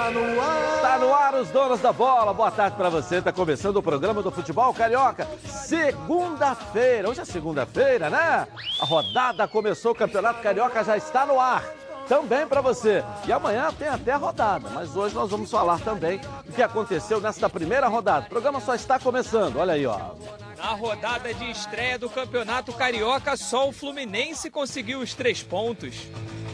Está no ar. Está no ar os donos da bola. Boa tarde para você. Está começando o programa do futebol carioca. Segunda-feira. Hoje é segunda-feira, né? A rodada começou, o Campeonato Carioca já está no ar. Também para você. E amanhã tem até a rodada, mas hoje nós vamos falar também do que aconteceu nesta primeira rodada. O programa só está começando. Olha aí, ó. Na rodada de estreia do Campeonato Carioca, só o Fluminense conseguiu os três pontos.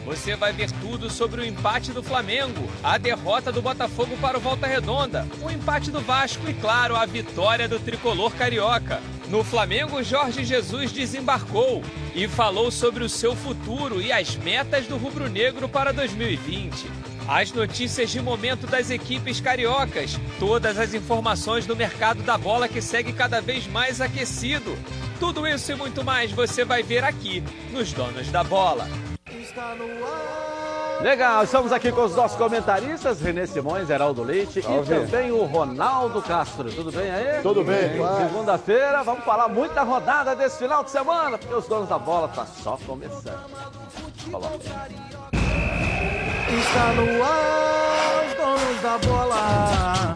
Você vai ver tudo sobre o empate do Flamengo, a derrota do Botafogo para o Volta Redonda, o empate do Vasco e, claro, a vitória do tricolor carioca. No Flamengo, Jorge Jesus desembarcou e falou sobre o seu futuro e as metas do rubro-negro para 2020. As notícias de momento das equipes cariocas, todas as informações do mercado da bola que segue cada vez mais aquecido. Tudo isso e muito mais você vai ver aqui nos Donos da Bola. Está no ar. Legal, estamos aqui com os nossos comentaristas, Renê Simões, Heraldo Leite Salve. e também o Ronaldo Castro. Tudo bem aí? Tudo bem. Segunda-feira, vamos falar muito da rodada desse final de semana, porque os donos da bola tá só começando. Coloca. Está no ar. Os donos da bola.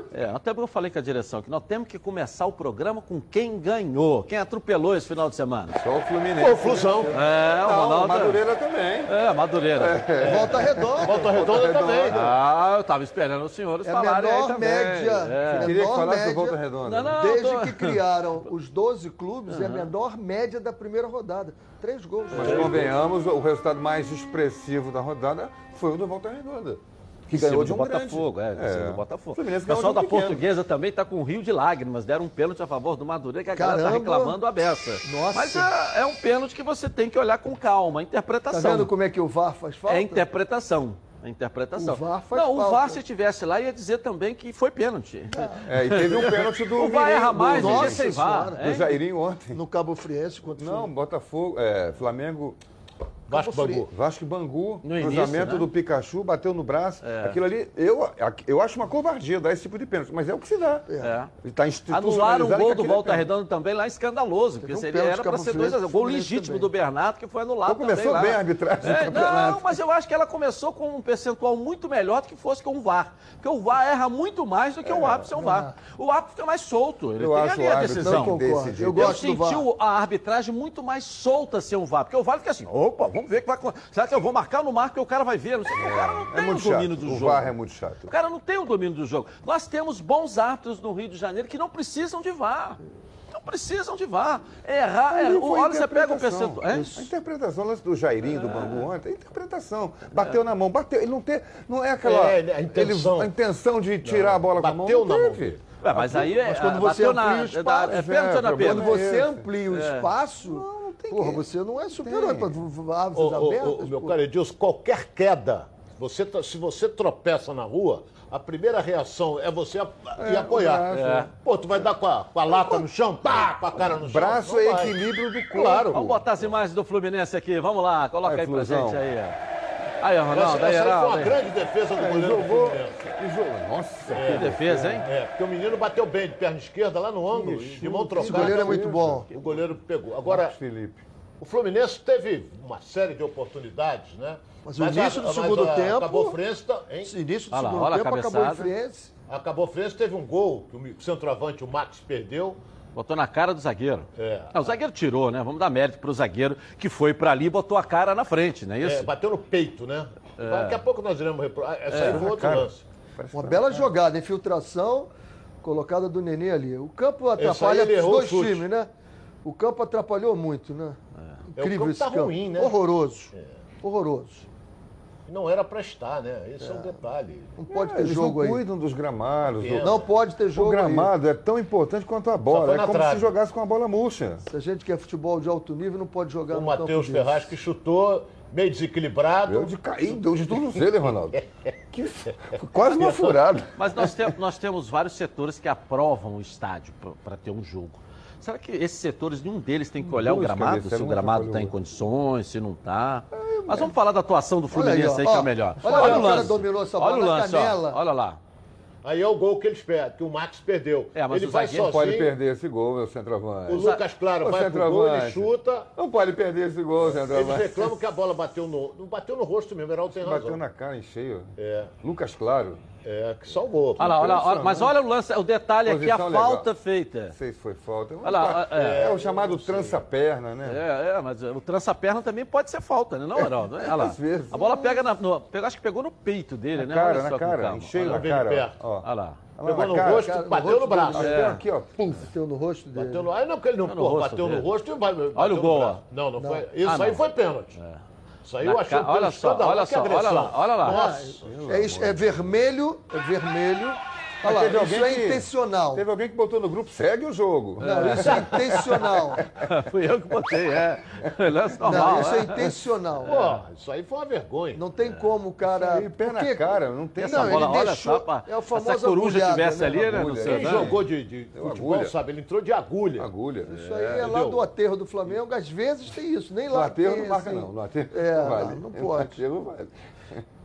É, até porque eu falei com a direção que nós temos que começar o programa com quem ganhou, quem atropelou esse final de semana. Só o Fluminense. Confusão. É, o Não, Ronaldo. Madureira também. É, Madureira. Volta redonda. Volta redonda também. Ah, eu tava esperando os senhores É a falarem aí menor também. média. É. Queria que falasse do. Volta Redonda. Não, não, Desde tô- que criaram os 12 clubes, é a menor média da primeira rodada. Três gols. Mas convenhamos, o resultado mais expressivo da rodada foi o do Volta Redonda. Que ganhou de do um Botafogo, grande. é, em cima do Botafogo. O Fluminense O pessoal de da um pequeno. portuguesa também tá com um rio de lágrimas. Deram um pênalti a favor do Madureira, que a galera tá Caramba. reclamando a beça. Nossa. Mas é, é um pênalti que você tem que olhar com calma, Tá interpretação. vendo como é que o VAR faz falta? É interpretação. É interpretação. O VAR faz Não, o falta. VAR, se tivesse lá, ia dizer também que foi pênalti. É, e teve um pênalti do O VAR Mirim- erra mais do, Nossa VAR. Do hein? Jairinho ontem. No Cabo Friense contra o Não, Botafogo, é, Flamengo, Vasco Bangu. Vasco e Bangu, No início, cruzamento né? do Pikachu, bateu no braço. Aquilo ali, eu, eu acho uma covardia dar esse tipo de pênalti, mas é o que se dá. É. Está Anularam o gol do Volta Volta Redonda também lá escandaloso, porque um seria, era para ser 2 a 0 Friense, Gol legítimo também. do Bernardo, que foi anulado Então começou também bem lá. a arbitragem do É. Não, mas eu acho que ela começou com um percentual muito melhor do que fosse com o VAR. Porque o VAR erra muito mais do que o árbitro sem o VAR. O árbitro fica mais solto, ele Eu tem acho ali a decisão. Não concordo. Decidido. Eu Eu senti a arbitragem muito mais solta sem o VAR. Porque o VAR fica assim, opa, vamos ver o que vai acontecer. Será que eu vou marcar no marco que o cara vai ver? Não sei, o cara não É tem muito o domínio chato. do O jogo. VAR é muito chato. O cara não tem o domínio do jogo. Nós temos bons árbitros no Rio de Janeiro que não precisam de VAR. Não precisam de VAR. Errar, Ali é, olha, você pega o interpretação. percentual. hein? A interpretação, o lance do Jairinho, do Bangu ontem, é interpretação. Bateu na mão, bateu. Ele não tem. Não é aquela. É, a intenção. ele- a intenção de tirar a bola com a mão. Bateu não na mão. teve. Ué, mas aí é, Mas quando você bateu amplia na, o espaço, é não é é? Quando você amplia o espaço, porra, você não é superior para ô, abertas. ô, meu pô. caro Edilson, qualquer queda, você se você tropeça na rua, a primeira reação é você ap- ir apoiar. É. Pô, tu vai dar com a, com a lata no chão, pá, com a cara no chão. Braço é equilíbrio do corpo. Claro. Vamos botar as imagens do Fluminense aqui, vamos lá, coloca Vai, aí pra gente aí. Aí, ó, Essa, Ronaldo, aí, essa aí foi uma aí. grande defesa do Ele goleiro do jogou. Fluminense. ele jogou- Nossa, Que defesa, hein? É, porque o menino bateu bem de perna esquerda lá no ângulo, de mão Esse trocada. goleiro é muito bom. O goleiro pegou. Agora, Marcos Felipe. o Fluminense teve uma série de oportunidades, né? Mas o início do segundo a, tempo- Acabou Friense, tá- hein? Esse início do Olha lá, segundo olha a tempo acabou cabeçada. Friense. Acabou Friense, teve um gol que o centroavante, o Max, perdeu. Botou na cara do zagueiro. É. Não, o zagueiro tirou, né? Vamos dar mérito pro zagueiro que foi pra ali e botou a cara na frente, não é isso? É, bateu no peito, né? Daqui a pouco nós iremos repro... ah, Essa aí foi outro cara. lance. Uma bela jogada, infiltração, colocada do Nenê ali. O campo atrapalha os o dois times, né? O campo atrapalhou muito, né? É, o Incrível campo esse tá campo. ruim, né? Horroroso. Horroroso. Não era pra estar, né? Esse é, um detalhe. Não pode ter Eles jogo não aí. cuidam dos gramados. Entendo. O, Não pode ter o jogo aí. gramado é tão importante quanto a bola. É como trave. se jogasse com a bola murcha. Se a gente quer futebol de alto nível, não pode jogar O no Matheus campo Ferraz desse. que chutou meio desequilibrado. Deu de cair, deu de tornozelo, hein, Ronaldo? Que, quase uma furada. Mas nós, tem- nós temos vários setores que aprovam o estádio para ter um jogo. Será que esses setores, nenhum deles tem que olhar o gramado, se se o gramado está em o condições, se não está? Mas vamos falar da atuação do Olha aí, Fluminense aí, ó, que é ó. o melhor. Olha aí, o o cara lance. dominou essa Olha bola o na lance, ó. canela. Olha lá. Aí é o gol que eles perdem, que o Max perdeu. É, mas ele o vai sozinho, Pode perder esse gol, meu centroavante. o Lucas Claro O vai pro gol, ele centroavante. chuta. Não pode perder esse gol, Eles centroavante. reclamam que a bola bateu no. Não bateu no rosto mesmo, Heraldo tem razão. Bateu na cara em cheio. É, Lucas Claro. É, que salvou. Olha lá, olha lá, mas olha o lance, o detalhe aqui, a Posição legal. falta feita. Não sei se foi falta. Olha lá, é, é. o chamado trança-perna, né? É, é, mas o trança-perna também pode ser falta, né, não, Heraldo? Olha lá. Às vezes. A bola pega na. No, pega- acho que pegou no peito dele, né? Na cara, Olha na cara, Olha na cara. perto. Ó. Olha lá. Pegou no cara. rosto, cara, no bateu rosto no braço. dele. Bateu aqui, ó. Pum. Bateu no rosto dele. Bateu no... Aí não, que ele não, no pô, rosto bateu no dele. rosto e vai. Olha bateu o no gol, braço. Não, não, foi. Isso Ah, aí foi pênalti. Isso aí eu achei ca- olha só, olha só, olha agressão. lá, olha lá. Nossa. É, é vermelho, é vermelho. Olha lá, Teve isso alguém é que- intencional. Teve alguém que botou no grupo, segue o jogo. Não, isso é intencional. Fui eu que botei, é. Lance normal. Não, isso é é. intencional. Pô, isso aí foi uma vergonha. Não tem como o cara. Aí, pé na Porque- cara, não tem Essa Não, ele bola, olha deixou- só, é o se famoso a coruja agulhada, tivesse né? ali, né, no Agulha. né? jogou de, de futebol, agulha. sabe? Ele entrou de agulha. Agulha. Isso aí é, lá entendeu? do aterro do Flamengo, às vezes tem isso, nem No lá aterro tem, não marca, assim. não. No aterro É, não vale. não No pode. aterro vale.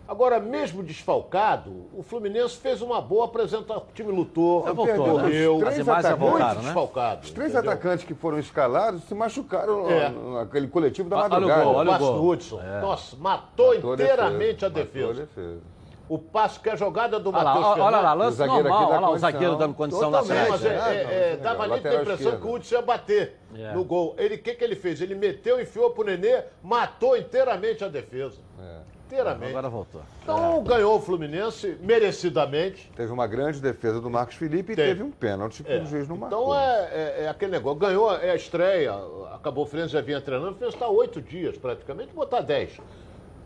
Agora, mesmo desfalcado, o Fluminense fez uma boa apresentação. O time lutou, Já voltou, perdeu, né? correu, Três As imagens já atacantes, voltaram, né? desfalcado. Os três entendeu? atacantes que foram escalados se machucaram É. no- naquele coletivo da Olha o madrugada. gol, olha o Passo gol. do Hudson. Nossa, matou, Matou inteiramente a Matou defesa. defesa. O passo que é a jogada do Olha lá, Matheus olha, olha lá, Fernandes. lance O zagueiro normal. Olha lá o zagueiro dando condição na Totalmente. Sim, mas frente. é, É, é, é, não, dava ali a impressão esquerda. que o Hudson ia bater É. no gol. Ele, o que, que ele fez? Ele meteu, enfiou pro Nenê, matou inteiramente a defesa. Inteiramente. Agora voltou. Então ganhou o Fluminense merecidamente. Teve uma grande defesa do Marcos Felipe e Teve. teve um pênalti que É. o juiz não marcou. Então é, é- é aquele negócio. Ganhou, é a estreia. Acabou o Fluminense já vinha treinando. O Fluminense está oito dias praticamente, botar dez.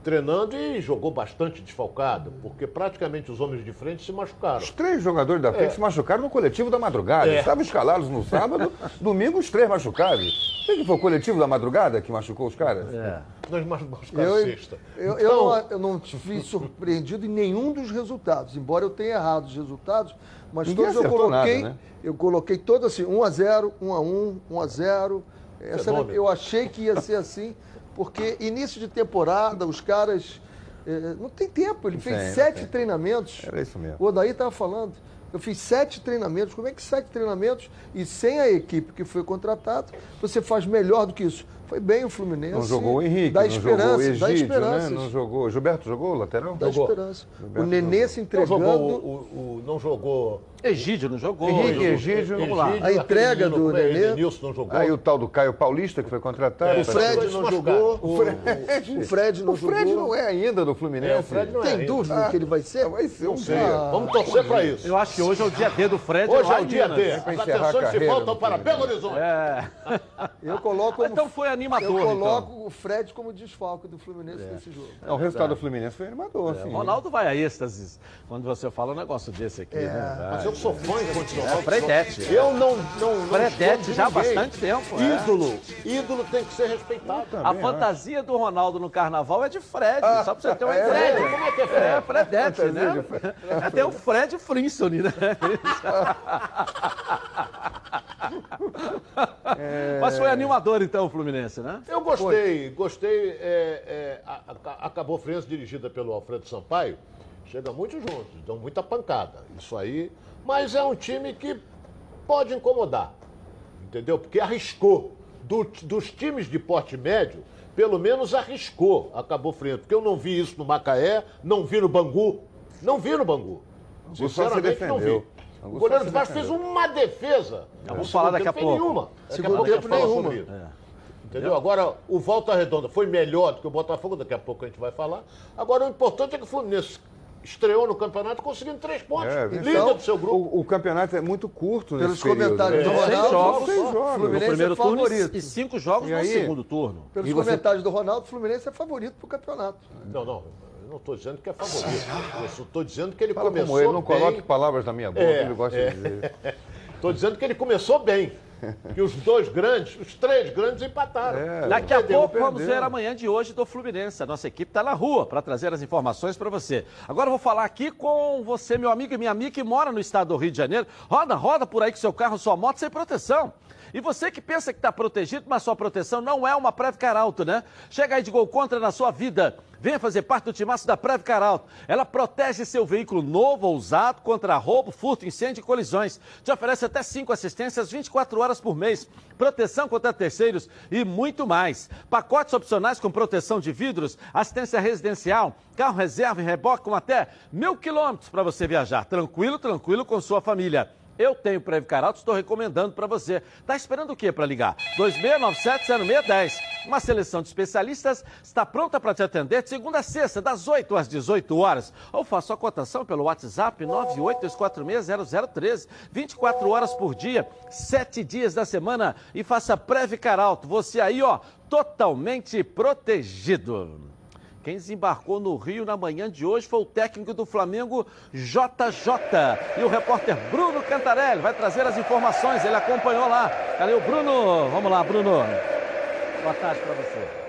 Treinando e jogou bastante desfalcado, porque praticamente os homens de frente se machucaram. Os três jogadores da frente se machucaram no coletivo da madrugada. É. Estavam escalados no sábado, domingo os três machucados. Tem que foi o coletivo da madrugada que machucou os caras? É. Nós machucaram Eu, sexta. eu, eu Então, não, eu não fui surpreendido em nenhum dos resultados, embora eu tenha errado os resultados, mas Ninguém todos eu coloquei, nada, né? eu coloquei todos assim, 1 a 0, 1 a 1, 1 a 0. Essa eu achei que ia ser assim, porque início de temporada, os caras eh, não tem tempo, ele fez tem, sete treinamentos. Era isso mesmo. O Odaí estava falando. Eu fiz sete treinamentos. Como é que sete treinamentos e sem a equipe que foi contratada, você faz melhor do que isso? Foi bem o Fluminense. Não jogou o Henrique, Dá não esperança, jogou o dá Egídio, né? Não jogou. Gilberto jogou o lateral? Dá esperança. O Nenê se não entregando. jogou, o, o- não jogou. Egídio não jogou. Henrique, Egídio, Vamos lá. Egídio, A entrega do é, Nenê. Edenilson não jogou. Aí o tal do Caio Paulista, que foi contratado. É, O Fred não jogou. O, Fred. o Fred não O Fred jogou. não é ainda do Fluminense. É, o Fred não é. Tem ainda. dúvida que ele vai ser? Vai ser um Não sei. dia. Vamos torcer para isso. Eu acho que hoje é o dia D do Fred. Hoje é o dia. D. As a atenções se voltam do para. Belo Horizonte. É. Eu coloco Então foi animador. eu então. coloco o Fred como desfalque do Fluminense nesse jogo. Não, o resultado do Fluminense foi animador, assim. O Ronaldo vai a êxtase quando você fala um negócio desse aqui. né? Vai. Mas eu sou fã de continuar. É, Fredete. Eu não. não, não Fredete já há bastante tempo. é. Ídolo. Ídolo tem que ser respeitado. A fantasia do Ronaldo no carnaval é de Fred, só pra você ter uma é? ideia. Fred, como é que é Fred? É, Fredete, né? É, Tem o Fred Flintstone, né? Mas foi animador então o Fluminense, né? Eu gostei, gostei. é, é, a- a- acabou Fluminense dirigida pelo Alfredo Sampaio. Chega muito juntos, dão muita pancada. Isso aí. Mas é um time que pode incomodar. Entendeu? Porque arriscou. Do- dos times de porte médio, pelo menos arriscou. Acabou frente. Porque eu não vi isso no Macaé, não vi no Bangu. Não vi no Bangu. Sinceramente, não vi. defendeu. O goleiro do Vasco fez uma defesa. vamos falar daqui a pouco. Nenhuma. Daqui a Segundo pouco nenhuma. Entendeu? Agora, o Volta Redonda foi melhor do que o Botafogo, daqui a pouco a gente vai falar. Agora, o importante é que o Fluminense estreou no campeonato conseguindo três pontos. É, líder então, do seu grupo. O, o campeonato é muito curto nesse Pelos período, comentários né? do Seis Ronaldo, jogos, seis jogos. o No Fluminense primeiro é turno favorito. e cinco jogos E no aí? segundo turno. Pelos E você- comentários do Ronaldo, o Fluminense é favorito pro campeonato. Não, não. Eu não estou dizendo que é favorito. Eu só estou dizendo que ele Fala começou como ele, não bem. coloque palavras na minha boca, É, ele gosta é. de dizer. Estou dizendo que ele começou bem. Que os dois grandes, os três grandes empataram. É. Daqui a Perdeu, pouco vamos perdeu. ver amanhã de hoje do Fluminense. A nossa equipe está na rua para trazer as informações para você. Agora eu vou falar aqui com você, meu amigo e minha amiga que mora no estado do Rio de Janeiro. Roda, roda por aí com seu carro, sua moto sem proteção. E você que pensa que está protegido, mas sua proteção não é uma Previcar Alto, né? Chega aí de gol contra na sua vida. Venha fazer parte do timaço da Previcar Alto. Ela protege seu veículo novo ou usado contra roubo, furto, incêndio e colisões. Te oferece até cinco assistências 24 horas por mês, proteção contra terceiros e muito mais. Pacotes opcionais com proteção de vidros, assistência residencial, carro reserva e reboque com até mil quilômetros para você viajar. Tranquilo, tranquilo com sua família. Eu tenho Previcar Alto, estou recomendando para você. Tá esperando o quê para ligar? 2697-0610. Uma seleção de especialistas está pronta para te atender de segunda a sexta, das 8 às 18 horas. Ou faça a cotação pelo WhatsApp 982460013. 24 horas por dia, 7 dias da semana e faça Previcar Alto. Você aí, ó, totalmente protegido. Quem desembarcou no Rio na manhã de hoje foi o técnico do Flamengo, JJ. E o repórter Bruno Cantarelli vai trazer as informações. Ele acompanhou lá. Cadê o Bruno? Vamos lá, Bruno. Boa tarde para você.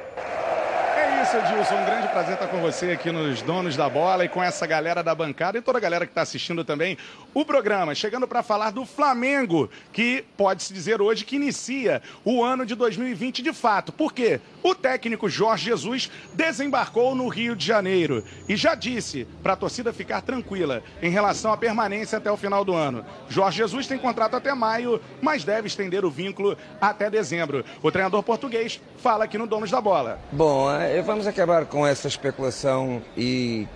Isso, Edilson. Um grande prazer estar com você aqui nos Donos da Bola e com essa galera da bancada e toda a galera que está assistindo também o programa. Chegando para falar do Flamengo, que pode-se dizer hoje que inicia o ano de 2020 de fato. Por quê? O técnico Jorge Jesus desembarcou no Rio de Janeiro e já disse para a torcida ficar tranquila em relação à permanência até o final do ano. Jorge Jesus tem contrato até maio, mas deve estender o vínculo até dezembro. O treinador português fala aqui no Donos da Bola. Bom, eh, vamos acabar com essa especulação e,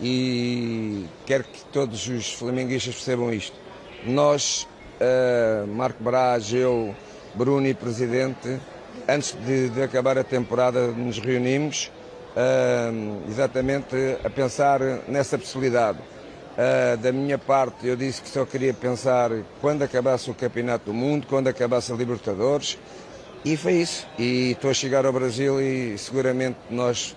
e quero que todos os flamenguistas percebam isto. Nós, eh, Marco Braz, eu, Bruno e Presidente, antes de, de acabar a temporada nos reunimos eh, exatamente a pensar nessa possibilidade. Eh, da minha parte, eu disse que só queria pensar quando acabasse o Campeonato do Mundo, quando acabasse a Libertadores, e foi isso. E estou a chegar ao Brasil e seguramente nós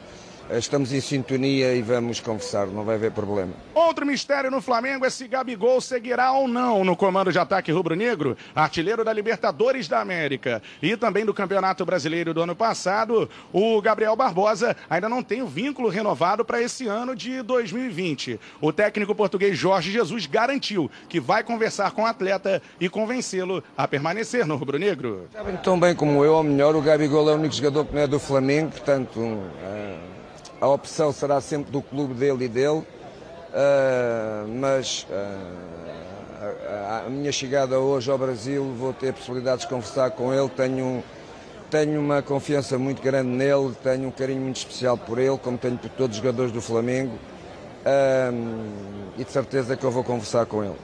estamos em sintonia e vamos conversar, não vai haver problema. Outro mistério no Flamengo é se Gabigol seguirá ou não no comando de ataque rubro-negro, artilheiro da Libertadores da América e também do Campeonato Brasileiro do ano passado. O Gabriel Barbosa ainda não tem o vínculo renovado para esse ano de 2020. O técnico português Jorge Jesus garantiu que vai conversar com o atleta e convencê-lo a permanecer no rubro-negro. Sabem tão bem como eu, ou melhor, o Gabigol é o único jogador que não é do Flamengo, portanto eh, a opção será sempre do clube dele e dele. Uh, mas uh, a, minha chegada hoje ao Brasil vou ter possibilidades de conversar com ele. Tenho, tenho uma confiança muito grande nele, tenho um carinho muito especial por ele, como tenho por todos os jogadores do Flamengo. Uh, e de certeza que eu vou conversar com ele.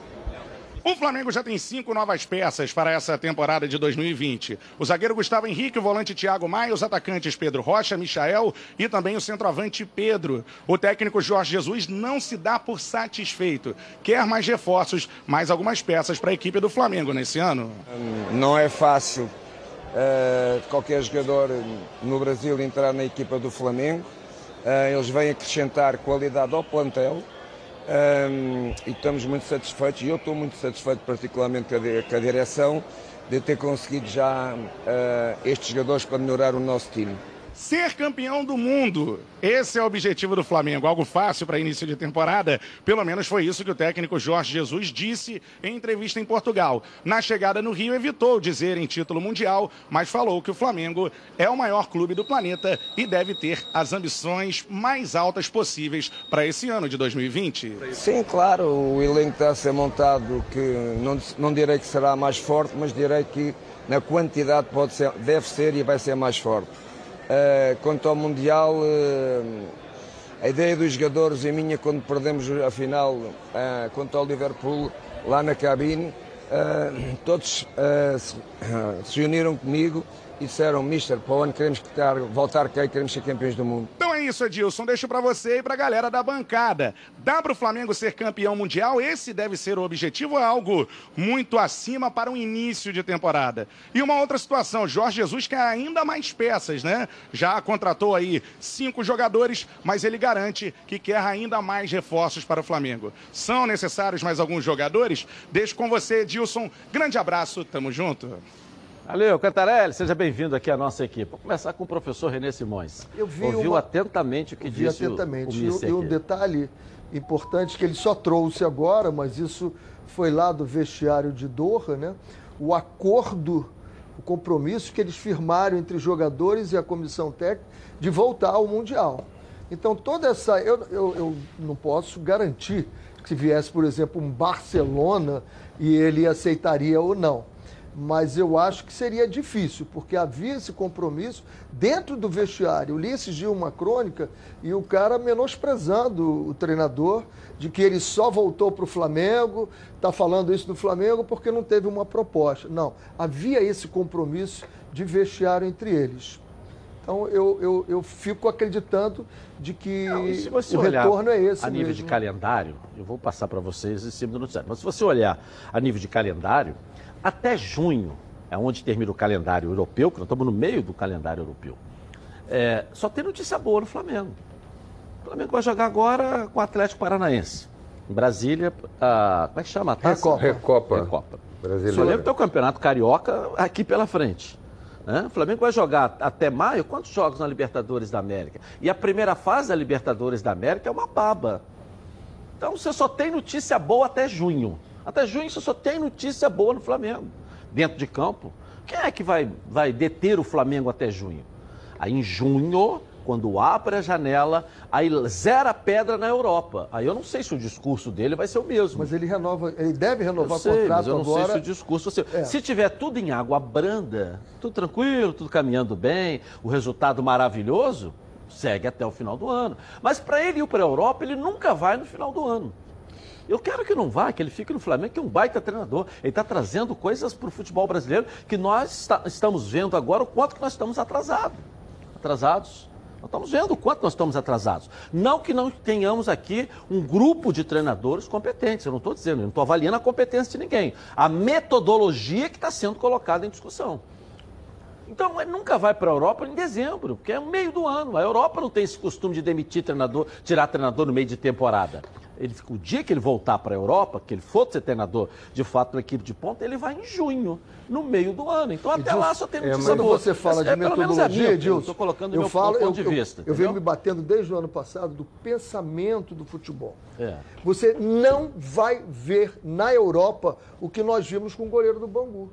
O Flamengo já tem cinco novas peças para essa temporada de 2020. O zagueiro Gustavo Henrique, o volante Thiago Maia, os atacantes Pedro Rocha, Michael e também o centroavante Pedro. O técnico Jorge Jesus não se dá por satisfeito. Quer mais reforços, mais algumas peças para a equipe do Flamengo nesse ano. Não é fácil uh, qualquer jogador no Brasil entrar na equipa do Flamengo. Uh, eles vêm acrescentar qualidade ao plantel. Um, e estamos muito satisfeitos, e eu estou muito satisfeito particularmente com a, com a direção, de ter conseguido já uh, estes jogadores para melhorar o nosso time. Ser campeão do mundo. Esse é o objetivo do Flamengo. Algo fácil para início de temporada. Pelo menos foi isso que o técnico Jorge Jesus disse em entrevista em Portugal. Na chegada no Rio, evitou dizer em título mundial, mas falou que o Flamengo é o maior clube do planeta e deve ter as ambições mais altas possíveis para esse ano de 2020. Sim, claro. O elenco está a ser montado que não, não direi que será mais forte, mas direi que na quantidade pode ser, deve ser e vai ser mais forte. Uh, quanto ao Mundial, uh, a ideia dos jogadores e minha quando perdemos a final uh, quanto ao Liverpool lá na cabine, todos se uniram comigo e disseram, o ano queremos voltar cá e queremos ser campeões do mundo. Então é isso, Edilson. Deixo para você e para a galera da bancada. Dá para o Flamengo ser campeão mundial? Esse deve ser o objetivo, é algo muito acima para um início de temporada. E uma outra situação, Jorge Jesus quer ainda mais peças, né? Já contratou aí cinco jogadores, mas ele garante que quer ainda mais reforços para o Flamengo. São necessários mais alguns jogadores? Deixo com você, Edilson. Grande abraço, tamo junto. Valeu, Cantarelli, seja bem-vindo aqui à nossa equipe. Vou começar com o professor Renê Simões. Eu vi Ouviu uma- atentamente o que disse atentamente. o E, e um detalhe importante que ele só trouxe agora, mas isso foi lá do vestiário de Doha, né? O acordo, o compromisso que eles firmaram entre jogadores e a comissão técnica de voltar ao Mundial. Então, toda essa. Eu, eu, eu não posso garantir que se viesse, por exemplo, um Barcelona e ele aceitaria ou não mas eu acho que seria difícil, porque havia esse compromisso dentro do vestiário. Eu li dias uma crônica e o cara menosprezando o treinador, de que ele só voltou para o Flamengo, está falando isso do Flamengo porque não teve uma proposta. Não, havia esse compromisso de vestiário entre eles. Então eu, eu, eu fico acreditando de que Não, o olhar retorno é esse a nível de mesmo. calendário, eu vou passar para vocês em cima do noticiário, mas se você olhar a nível de calendário, até junho, é onde termina o calendário europeu, que nós estamos no meio do calendário europeu, é, só tem notícia boa no Flamengo. O Flamengo vai jogar agora com o Atlético Paranaense. Em Brasília, a, como é que chama? a taça? Recopa. Recopa. Recopa. O Brasileiro. Flamengo tem o Campeonato Carioca aqui pela frente. né? O Flamengo vai jogar até maio quantos jogos na Libertadores da América? E a primeira fase da Libertadores da América é uma baba. Então você só tem notícia boa até junho. Até junho você só tem notícia boa no Flamengo. Dentro de campo. Quem é que vai, vai deter o Flamengo até junho? Aí em junho, quando abre a janela, aí zera a pedra na Europa. Aí eu não sei se o discurso dele vai ser o mesmo. Mas ele renova, ele deve Eu renovar sei, contrato mas eu não agora. sei se o discurso. Se, É. se tiver tudo em água branda, tudo tranquilo, tudo caminhando bem, o resultado maravilhoso, segue até o final do ano. Mas para ele ir para a Europa, ele nunca vai no final do ano. Eu quero que não vá, que ele fique no Flamengo, que é um baita treinador. Ele está trazendo coisas para o futebol brasileiro que nós está- estamos vendo agora o quanto que nós estamos atrasados. Atrasados. Nós estamos vendo o quanto nós estamos atrasados. Não que não tenhamos aqui um grupo de treinadores competentes. Eu não estou dizendo, eu não estou avaliando a competência de ninguém. A metodologia que está sendo colocada em discussão. Então, ele nunca vai para a Europa em dezembro, porque é o meio do ano. A Europa não tem esse costume de demitir treinador, tirar treinador no meio de temporada. Ele, o dia que ele voltar para a Europa, que ele for ser treinador de fato na equipe de ponta, ele vai em junho, no meio do ano. Então, até lá só tem notícia Quando boa. você fala Mas, de é, é metodologia, Edilson, eu estou colocando eu meu, falo, meu eu, ponto de eu- vista. Eu, venho entendeu? me batendo desde o ano passado do pensamento do futebol. É. Você não vai ver na Europa o que nós vimos com o goleiro do Bangu.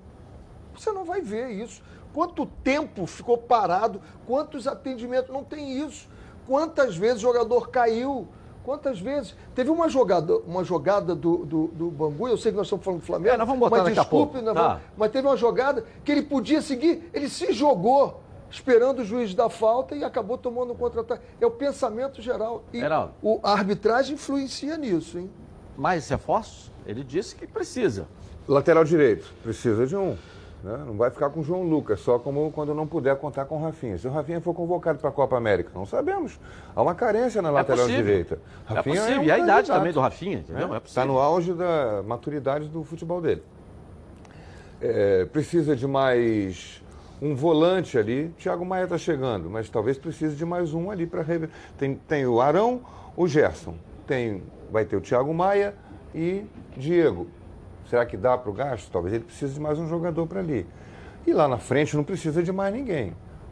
Você não vai ver isso. Quanto tempo ficou parado? Quantos atendimentos? Não tem isso. Quantas vezes o jogador caiu? Quantas vezes? Teve uma jogada, uma jogada do, do, do Bangu, eu sei que nós estamos falando do Flamengo, É, nós vamos botar mas daqui a desculpe, pouco, nós tá. vamos- mas teve uma jogada que ele podia seguir, ele se jogou esperando o juiz dar falta e acabou tomando um contra-ataque. É o pensamento geral. E Geraldo. o, a arbitragem influencia nisso, hein? Mais reforços? Ele disse que precisa. Lateral direito, precisa de um. Né? Não vai ficar com o João Lucas, só como quando não puder contar com o Rafinha. Se o Rafinha for convocado para a Copa América, não sabemos. Há uma carência na lateral possível. direita. É possível. e a idade também do Rafinha, entendeu? É Está no auge da maturidade do futebol dele. É, precisa de mais um volante ali. Thiago Maia está chegando, mas talvez precise de mais um ali para rever. Tem, tem o Arão, o Gerson. Tem, vai ter o Thiago Maia e Diego. Será que dá para o gasto? Talvez ele precise de mais um jogador para ali. E lá na frente não precisa de mais ninguém.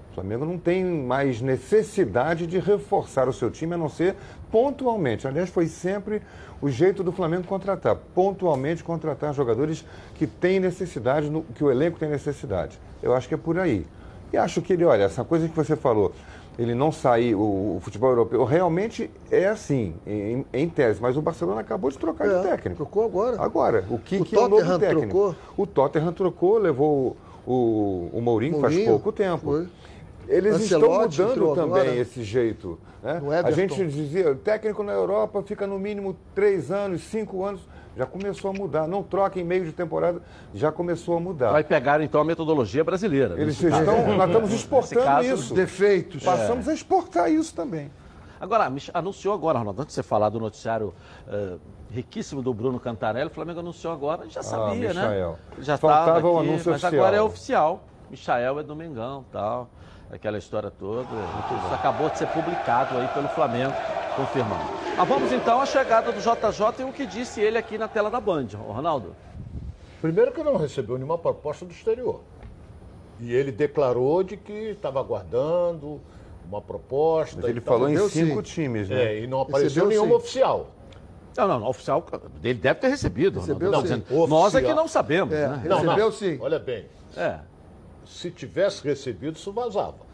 O Flamengo não tem mais necessidade de reforçar o seu time, a não ser pontualmente. Aliás, foi sempre o jeito do Flamengo contratar. Pontualmente contratar jogadores que têm necessidade, que o elenco tem necessidade. Eu acho que é por aí. E acho que ele, olha, essa coisa que você falou, ele não sair, o, o futebol europeu, realmente é assim, em, em tese. Mas o Barcelona acabou de trocar É, de técnico. Trocou agora. Agora, o que, O que é o novo técnico? trocou? O Tottenham trocou, levou o, o Mourinho, faz Mourinho, pouco tempo. foi. Eles Ancelotti estão mudando também agora. esse jeito. né? A gente dizia, o técnico na Europa fica no mínimo três anos, cinco anos, já começou a mudar. Não troca em meio de temporada, já começou a mudar. Vai pegar então a metodologia brasileira. Eles caso. estão, nós estamos exportando caso, isso. defeitos. Passamos a exportar isso também. Agora, anunciou agora, Ronaldo, antes de você falar do noticiário eh, riquíssimo do Bruno Cantarelli, o Flamengo anunciou agora, já sabia, né? Ah, Michael. Já Faltava estava o aqui, anúncio mas oficial. agora é oficial. Michael é Domingão tal, aquela história toda. Isso acabou de ser publicado aí pelo Flamengo, confirmando. Mas vamos então à chegada do JJ e o que disse ele aqui na tela da Band, Ronaldo. Primeiro que não recebeu nenhuma proposta do exterior. E ele declarou de que estava aguardando uma proposta. Mas ele falou em Recebeu cinco sim. times, né? É, e não apareceu Recebeu nenhuma sim. oficial. Não, não, não, oficial dele deve ter recebido. Recebeu. Não, dizendo, Nós é que não sabemos, É, né? Não, não. Recebeu sim. Olha bem, É. se tivesse recebido, isso vazava.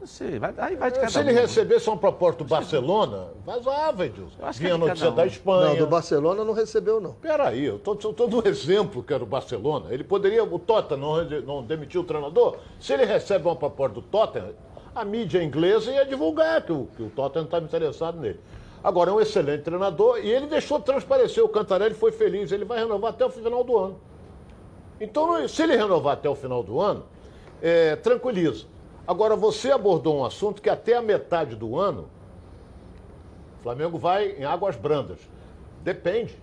Não sei, vai, aí vai de cada Se ele um. recebesse uma proposta do Barcelona, vazava, Edilson. Que Vinha é de notícia um. da Espanha. Não, do Barcelona não recebeu, não. Peraí, eu estou dando um exemplo que era o Barcelona. Ele poderia, o Tottenham não, não demitiu o treinador. Se ele recebe uma proposta do Tottenham, a mídia inglesa ia divulgar que o, que o Tottenham estava interessado nele. Agora, é um excelente treinador e ele deixou transparecer. O Cantarelli foi feliz, ele vai renovar até o final do ano. Então, não- se ele renovar até o final do ano, é, tranquiliza. Agora, você abordou um assunto que até a metade do ano, o Flamengo vai em águas brandas. Depende.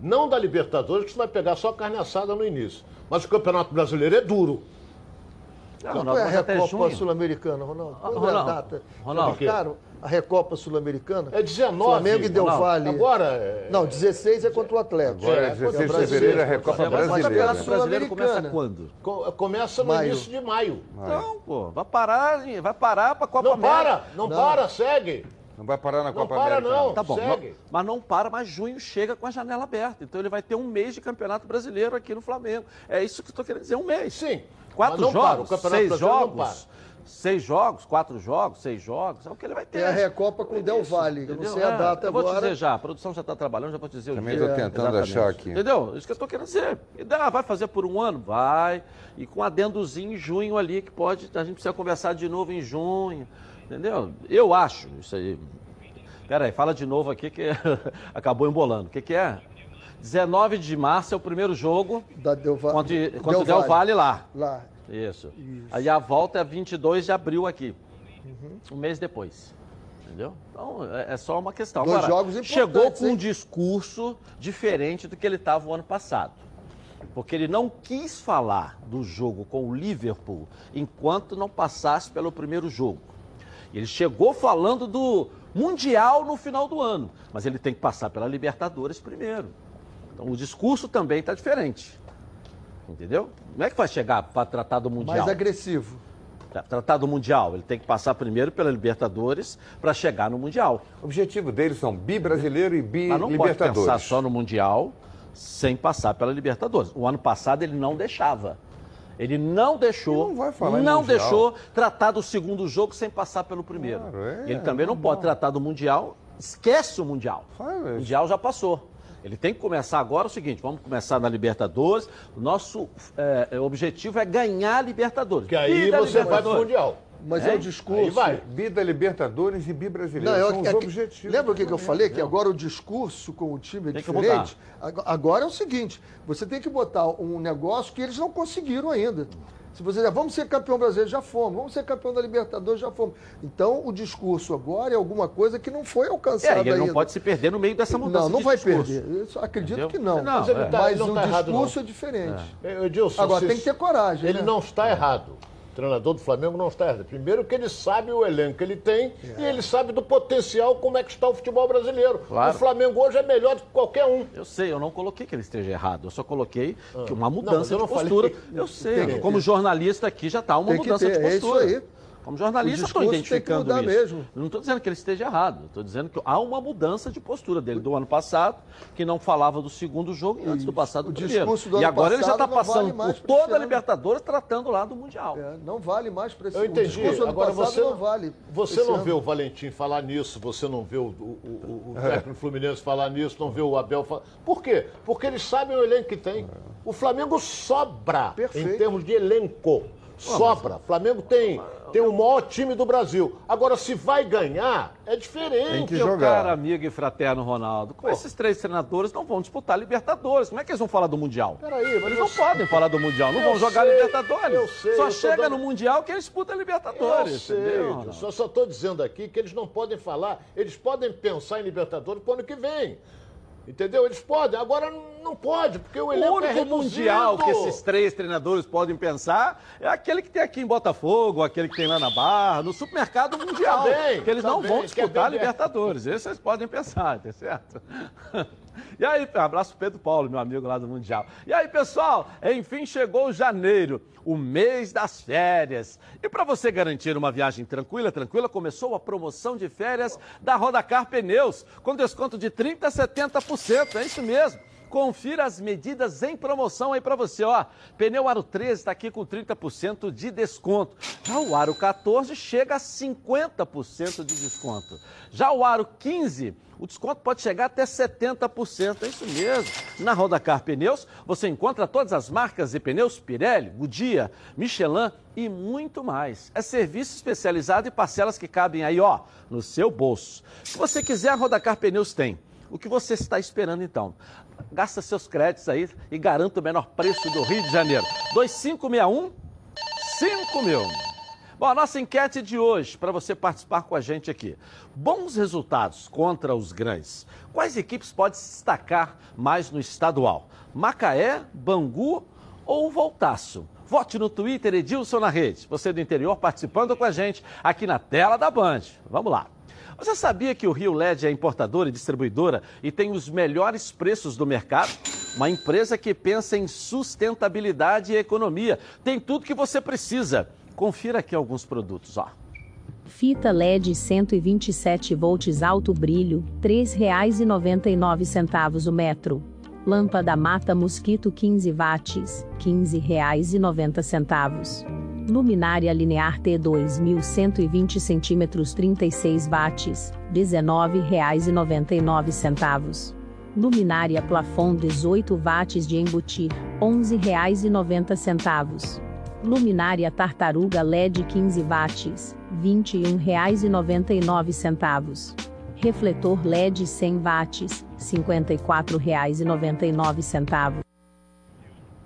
Não da Libertadores, que você vai pegar só carne assada no início. Mas o Campeonato Brasileiro é duro. Não, Qual Ronaldo, é a mas Recopa. Sul-Americana, Ronaldo? Qual é a Ronaldo, data? Ronaldo. A Recopa Sul-Americana? É 19. Flamengo e Del Valle. Agora, é- Não, 16 é contra o Atlético. Agora, É, 16 de brasileiro. fevereiro, é a Recopa Mas o Brasileira. Campeonato né? Brasileiro começa Sul-Americana. quando? co- começa no Maio. início de maio. Não, pô, vai parar, vai parar pra Copa Não América. para, não, para, segue. Não vai parar na Não Copa para, América. não. Tá bom, Segue. não- mas não para, mas junho chega com a janela aberta. Então ele vai ter um mês de campeonato brasileiro aqui no Flamengo. É isso que eu tô querendo dizer, um mês. Sim. Quatro para, jogos, o Campeonato seis jogos, seis jogos, quatro jogos, seis jogos, é o que ele vai ter. É a Recopa com o Del Valle. Eu não sei a É, data eu vou agora. dizer já, a produção já está trabalhando, já vou dizer o Também dia. tô tentando Exatamente. achar aqui. Entendeu? Isso que eu estou querendo dizer. E dá, vai fazer por um ano? Vai. E com adendozinho em junho ali, que pode, a gente precisa conversar de novo em junho. Entendeu? Eu acho isso aí. Pera aí, fala de novo aqui que acabou embolando. O que, que é? 19 de março é o primeiro jogo Da Del Valle. contra, contra o Del Valle lá. Lá. Isso. Aí a volta é 22 de abril aqui. Uhum. Um mês depois. Entendeu? Então, é, é só uma questão. Dois Agora, jogos chegou com um hein? discurso diferente do que ele estava o ano passado. Porque ele não quis falar do jogo com o Liverpool enquanto não passasse pelo primeiro jogo. Ele chegou falando do Mundial no final do ano, mas ele tem que passar pela Libertadores primeiro. Então o discurso também está diferente. Entendeu? Não é que vai chegar para tratar do Mundial. Mais agressivo. Tra- Tratar do Mundial, ele tem que passar primeiro pela Libertadores para chegar no Mundial. O objetivo deles são bi-brasileiro e Mas não pode pensar bi-libertadores. só no Mundial sem passar pela Libertadores. O ano passado ele não deixava. Ele não deixou, Ele não não deixou tratar do segundo jogo sem passar pelo primeiro. Claro, é, ele também não normal. pode tratar do Mundial, esquece o Mundial. Faz. O Mundial já passou. Ele tem que começar agora o seguinte: vamos começar na Libertadores. O nosso é, objetivo é ganhar a Libertadores. Que aí E da você vai pro Libertadores? Mundial. Mas É? é, o discurso. Aí vai. Bi da Libertadores e bi-brasileiro. Não, eu- são os é objetivos. Lembra o que, que eu falei? Que agora o discurso com o time é Tem diferente. Ag- Agora é o seguinte: você tem que botar um negócio que eles não conseguiram ainda. Se você dizer, vamos ser campeão brasileiro, já fomos. Vamos ser campeão da Libertadores, já fomos. Então, o discurso agora é alguma coisa que não foi É, alcançada e ele ainda. não pode se perder no meio dessa mudança Não, não de vai discurso. perder. Eu só acredito Entendeu? que não. Não, Mas é. Mas não o tá errado, discurso não. é diferente. É, Edilson, Agora tem que ter coragem. Ele né? não está errado. O treinador do Flamengo não está errado. Primeiro que ele sabe o elenco que ele tem e ele sabe do potencial como é que está o futebol brasileiro. Claro. O Flamengo hoje é melhor do que qualquer um. Eu sei, eu não coloquei que ele esteja errado. Eu só coloquei que uma Ah. Não, mas mudança não de postura. Eu sei, Tem que como jornalista aqui já está uma que mudança ter, de é isso postura. aí. Como jornalista, estou discurso tem que identificando mudar isso. mesmo. Eu Não estou dizendo que ele esteja errado. Estou dizendo que há uma mudança de postura dele do ano passado, que não falava do segundo jogo e antes do passado O do primeiro. discurso do e agora ele já está passando vale por toda a. Libertadores, tratando lá do Mundial. É, não vale mais para esse Eu O entendi. discurso do ano Agora passado você não vale. Você não ano. vê o Valentim falar nisso, você não vê o, o, o, o É. técnico Fluminense falar nisso, não vê o Abel falar. Por quê? Porque eles sabem o elenco que tem. O Flamengo sobra Perfeito. em termos de elenco. Sobra. O Flamengo tem, tem o maior time do Brasil. Agora, se vai ganhar, é diferente. Tem que Meu jogar. caro amigo e fraterno Ronaldo, com esses três treinadores não vão disputar Libertadores. Como é que eles vão falar do Mundial? Peraí, mas eles não você- podem falar do Mundial, não Eu vão jogar sei, Libertadores. eu sei, Só eu chega dando- no Mundial quem disputa a Eu Libertadores. sei, entendeu, só só estou dizendo aqui que eles não podem falar, eles podem pensar em Libertadores para o ano que vem. Entendeu? Eles podem, agora não pode, porque o O elenco único é mundial que esses três treinadores podem pensar é aquele que tem aqui em Botafogo, aquele que tem lá na Barra, no supermercado mundial. Tá bem, que eles tá não bem, vão é disputar bem- Libertadores. Esse vocês podem pensar, tá certo? E aí, abraço Pedro Paulo, meu amigo lá do Mundial. E aí, pessoal, enfim chegou janeiro, o mês das férias. E para você garantir uma viagem tranquila, tranquila, começou a promoção de férias da Rodacar Pneus, com desconto de 30 a 70%, é isso mesmo. Confira as medidas em promoção aí para você, ó. Pneu Aro 13 está aqui com 30% de desconto. Já o Aro 14 chega a 50% de desconto. Já o Aro 15, o desconto pode chegar até 70%. É isso mesmo. Na Rodacar Pneus, você encontra todas as marcas de pneus Pirelli, Goodyear, Michelin e muito mais. É serviço especializado e parcelas que cabem aí, ó, no seu bolso. Se você quiser, a Rodacar Pneus tem. O que você está esperando então? Gasta seus créditos aí e garanta o menor preço do Rio de Janeiro. 2561 5 mil. Bom, a nossa enquete de hoje, para você participar com a gente aqui. Bons resultados contra os grandes. Quais equipes podem se destacar mais no estadual? Macaé, Bangu ou Voltaço? Vote no Twitter Edilson na rede. Você do interior participando com a gente aqui na tela da Band. Vamos lá. Você sabia que o Rio LED é importadora e distribuidora e tem os melhores preços do mercado? Uma empresa que pensa em sustentabilidade e economia. Tem tudo que você precisa. Confira aqui alguns produtos, ó. Fita LED 127 volts alto brilho, R$ 3,99 o metro. Lâmpada mata mosquito 15 watts, R$ 15,90. Luminária linear T 2120 cm 36 watts, R$ 19,99. Luminária plafond 18 watts de embutir, R$ 11,90. Luminária tartaruga LED 15 watts, R$ 21,99. Refletor LED 100 watts, R$ 54,99.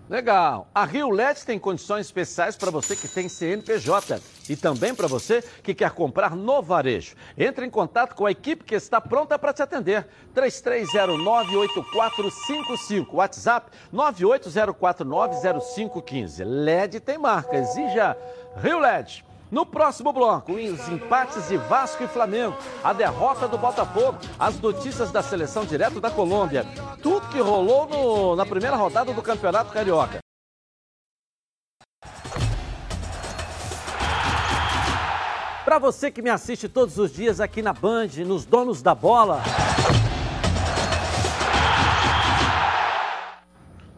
Legal. A Rio LED tem condições especiais para você que tem CNPJ e também para você que quer comprar no varejo. Entre em contato com a equipe que está pronta para te atender. 33098455, WhatsApp 980490515. LED tem marca, exija Rio LED. No próximo bloco, os empates de Vasco e Flamengo, a derrota do Botafogo, as notícias da seleção direto da Colômbia, tudo que rolou no, na primeira rodada do Campeonato Carioca. Para você que me assiste todos os dias aqui na Band, nos Donos da Bola.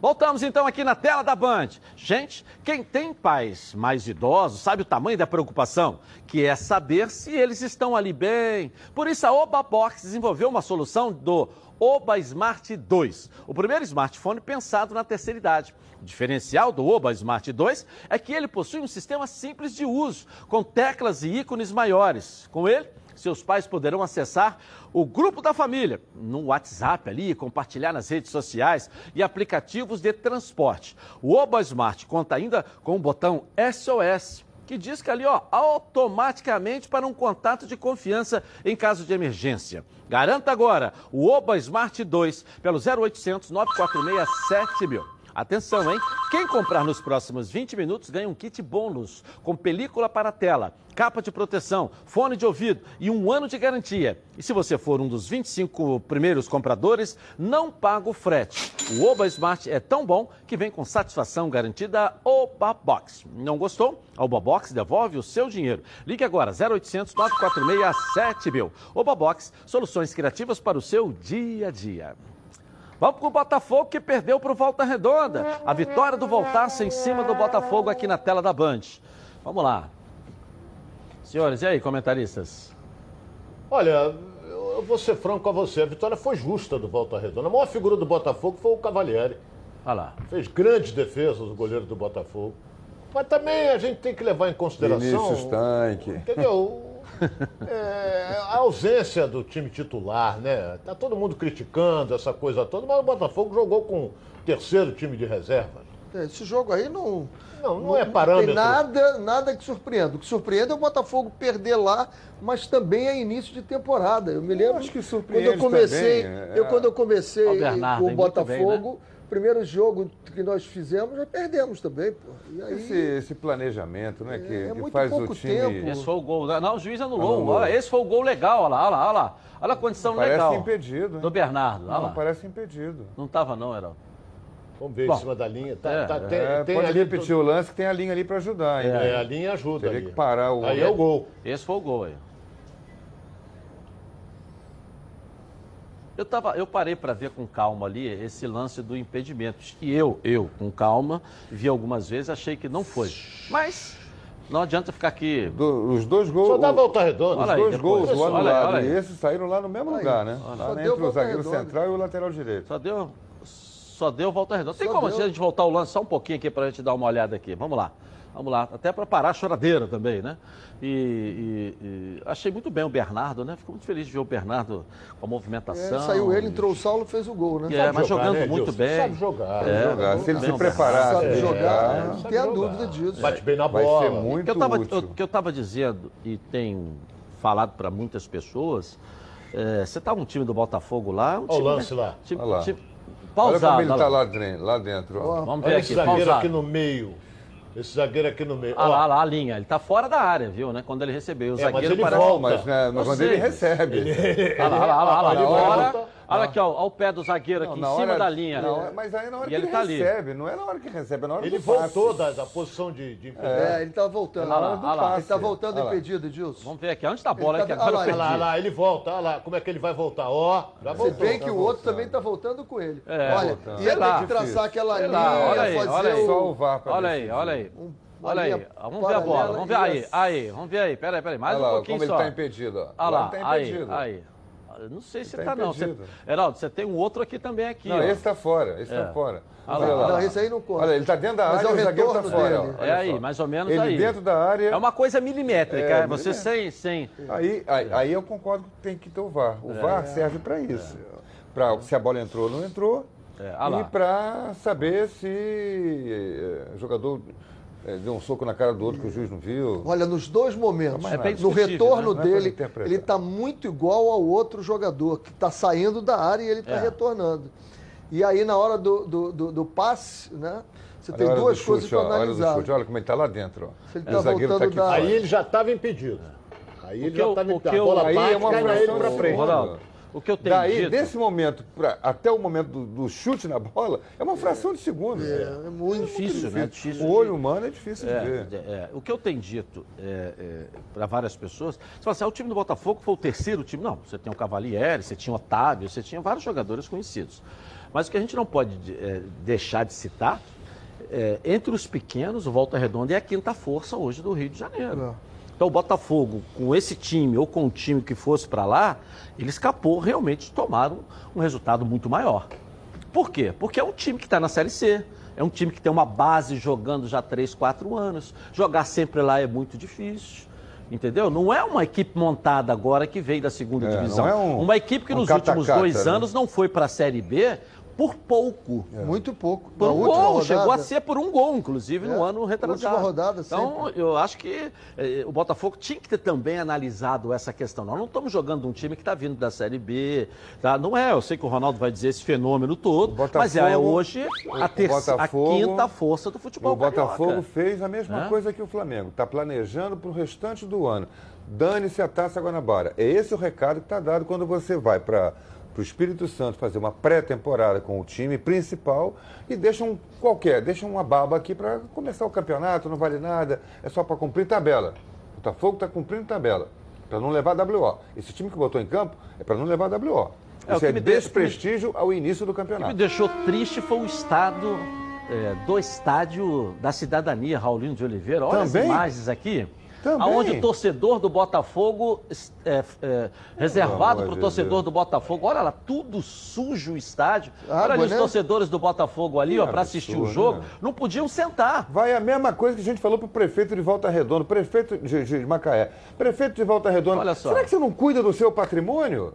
Voltamos então aqui na tela da Band. Gente, quem tem pais mais idosos sabe o tamanho da preocupação, que é saber se eles estão ali bem. Por isso a Oba Box desenvolveu uma solução do Oba Smart 2, o primeiro smartphone pensado na terceira idade. O diferencial do Oba Smart 2 é que ele possui um sistema simples de uso, com teclas e ícones maiores. Com ele, seus pais poderão acessar o grupo da família no WhatsApp ali, compartilhar nas redes sociais e aplicativos de transporte. O Oba Smart conta ainda com o botão SOS que diz que ali, ó, automaticamente para um contato de confiança em caso de emergência. Garanta agora o Oba Smart 2 pelo 0800 946 7000. Atenção, hein? Quem comprar nos próximos 20 minutos ganha um kit bônus com película para tela, capa de proteção, fone de ouvido e um ano de garantia. E se você for um dos 25 primeiros compradores, não paga o frete. O Oba Smart é tão bom que vem com satisfação garantida Oba Box. Não gostou? A Oba Box devolve o seu dinheiro. Ligue agora 0800 946 7000. Oba Box, soluções criativas para o seu dia a dia. Vamos com o Botafogo que perdeu para o Volta Redonda. A vitória do Voltaço em cima do Botafogo aqui na tela da Band. Vamos lá. Senhores, e aí, comentaristas? Olha, eu vou ser franco com você. A vitória foi justa do Volta Redonda. A maior figura do Botafogo foi o Cavalieri. Olha lá. Fez grandes defesas o goleiro do Botafogo. Mas também a gente tem que levar em consideração. Vinícius Tanque. Entendeu? É, a ausência do time titular, né? Tá todo mundo criticando essa coisa toda, mas o Botafogo jogou com o terceiro time de reserva. É, Esse jogo aí não. Não, não é parâmetro. Tem nada, nada que surpreenda. O que surpreende é o Botafogo perder lá, mas também é início de temporada. Eu me lembro. acho que quando surpreende eu comecei, também, é. eu quando eu comecei Bernardo, com o? Muito bem, Botafogo, primeiro jogo que nós fizemos, já perdemos também, pô. E aí, Esse, esse planejamento, né? Que, é que muito faz o pouco time. tempo. Esse foi o gol. Não, o juiz anulou. Anulou. Olha, esse foi o gol legal. Olha lá, olha lá, olha lá. Olha a condição Parece legal. impedido, hein? Do Bernardo. Olha Não, lá. parece impedido. Não tava não, Heraldo. Vamos ver Bom, em cima da linha. Tá, é, tá- é, tem, É, tem pode ali repetir o lance que tem a linha ali para ajudar, hein? É, a linha ajuda Teria ali. que parar o. Aí é o gol. Esse foi o gol aí. Eu, tava, eu parei para ver com calma ali esse lance do impedimento. E eu, eu, com calma, vi algumas vezes, achei que não foi. Mas não adianta ficar aqui. Do- os dois gols. Só dá volta redonda. Os dois gols, o anulado e esse saíram lá no mesmo Olha aí. lugar, né? Só Lá entre o zagueiro redonda. central e o lateral direito. Só deu, só deu volta redonda. Tem Só como deu. a gente voltar o lance só um pouquinho aqui para a gente dar uma olhada aqui. Vamos lá. Vamos lá. Até para parar a choradeira também, né? E, e- e achei muito bem o Bernardo, né? Fico muito feliz de ver o Bernardo com a é, movimentação. saiu ele, entrou o Saulo fez o gol, né? É, mas jogar, jogando né, muito bem. Sabe jogar. É, Jogar. Se ele se o preparar, Sabe jogar, não tem a dúvida disso. Bate bem na vai bola. ser O muito que eu estava útil. que eu tava dizendo e tenho falado para muitas pessoas, é, você tá um time do Botafogo lá, um Olha o time, lance lá. time- Olha lá. time- Olha pausado. como ele olha está lá. lá dentro. Vamos ver Olha aqui, esse zagueiro aqui no meio. Esse zagueiro aqui no meio. Ah lá, ah lá, a linha. Ele tá fora da área, viu, né? Quando ele recebeu. O É, mas zagueiro ele parece... volta. Mas, né, mas quando sei, ele mas- recebe. Olha lá, olha lá, olha lá. Ele Agora, volta. Olha aqui, ó, olha o pé do zagueiro aqui Não, em na cima hora- da linha. não, mas aí na hora E que ele ele, tá ali. recebe, não é na hora que recebe, é na hora Ele do passe. voltou da, da posição de, de É, ele tá voltando. Olha lá, lá. Ele tá voltando Olha lá. impedido, Edilson. Vamos ver aqui. Onde tá a bola? Ele aqui, tá- agora lá, olha perdi. lá, ele volta, olha lá, como é que ele vai voltar? Ó, já Se voltou. bem que tá o outro voltando. também tá voltando com ele. É, olha, voltando. e ele lá. tem que traçar aquela linha, lá, olha aí, fazer olha aí. o... Só o VAR pra Olha aí, olha aí. uma Olha aí, vamos ver a bola, vamos ver aí, aí, vamos ver aí, peraí, peraí, mais Olha um lá, pouquinho como ele só. está impedido. Ó. Olha Lá lá, ele tá aí, impedido. aí. Não sei se Ele tá, tá não. Você. Heraldo, você tem um outro aqui também aqui, Não, ó. esse está fora, esse está É. fora. Olha Olha lá. lá. Não, esse aí não conta. Olha, ele está dentro da Mas área é o o zagueiro está fora. ó. É aí, só. mais ou menos ele aí. dentro da área. É uma coisa milimétrica, É, é, você é. sem, sem... Aí, aí, aí eu concordo que tem que ter o VAR. O É. VAR serve para isso. Para se a bola entrou ou não entrou. É, ah e para saber se eh, o jogador eh, deu um soco na cara do outro que o juiz não viu. Olha, nos dois momentos, É no retorno né? É dele, ele está muito igual ao outro jogador, que está saindo da área e ele está É. retornando. E aí, na hora do, do, do- do passe, né? Você Olha tem duas do coisas chute, para analisar. chute. Olha como ele está lá dentro. Ó. Se ele O tá zagueiro voltando aqui da-. Aí ele já estava impedido. Aí ele que já eu- estava o impedido. que A eu- bola Aí bate é uma cai ele de frente. Ronaldo, o que eu tenho Daí, dito... desse momento pra, até o momento do, do chute na bola, é uma fração de segundo. É, é muito difícil, né? Difícil O olho de- humano é difícil de É, ver. é, é. o que eu tenho dito para várias pessoas, você fala assim, ah, o time do Botafogo foi o terceiro time. Não, você tem o Cavalieri, você tinha o Otávio, você tinha vários jogadores conhecidos. Mas o que a gente não pode é, deixar de citar, é, entre os pequenos, o Volta Redonda é a quinta força hoje do Rio de Janeiro. Então o Botafogo, com esse time ou com o time que fosse para lá, ele escapou realmente de tomar um, resultado muito maior. Por quê? Porque é um time que está na Série C. É um time que tem uma base jogando já há 3, 4 anos. Jogar sempre lá é muito difícil. Entendeu? Não é uma equipe montada agora que veio da segunda É, divisão. não é um- uma equipe que um nos últimos dois né? anos não foi para a Série B por pouco. Muito pouco. Por Na um gol, rodada, chegou a ser por um gol, inclusive, no É, ano retrasado. última rodada, Então, eu acho que eh, o Botafogo tinha que ter também analisado essa questão. Nós não estamos jogando um time que está vindo da Série B. Tá? Não é, eu sei que o Ronaldo vai dizer esse fenômeno todo, Botafogo- mas é hoje a, terça- a Botafogo- quinta força do futebol O Botafogo carioca. fez a mesma Né? coisa que o Flamengo. Está planejando para o restante do ano. Dane-se a Taça Guanabara. É esse o recado que está dado quando você vai para o Espírito Santo fazer uma pré-temporada com o time principal e deixa um qualquer, deixa uma baba aqui para começar o campeonato, não vale nada, é só para cumprir tabela. O Botafogo está cumprindo tabela, para não levar WO. Esse time que botou em campo é para não levar WO. É, o Isso que é desprestígio ao início do O que me campeonato. deixou triste foi o estado eh, do estádio da cidadania, Raulino de Oliveira. Olha Também? as imagens aqui. Também? Aonde o torcedor do Botafogo, é, é, reservado para o torcedor Deus. do Botafogo, olha lá, tudo sujo o estádio. olha Água, ali os né? torcedores do Botafogo ali, Que ó, para assistir o jogo, né? não podiam sentar. Vai a mesma coisa que a gente falou pro prefeito de Volta Redonda, prefeito de, de Macaé. Prefeito de Volta Redonda, Olha só. será que você não cuida do seu patrimônio?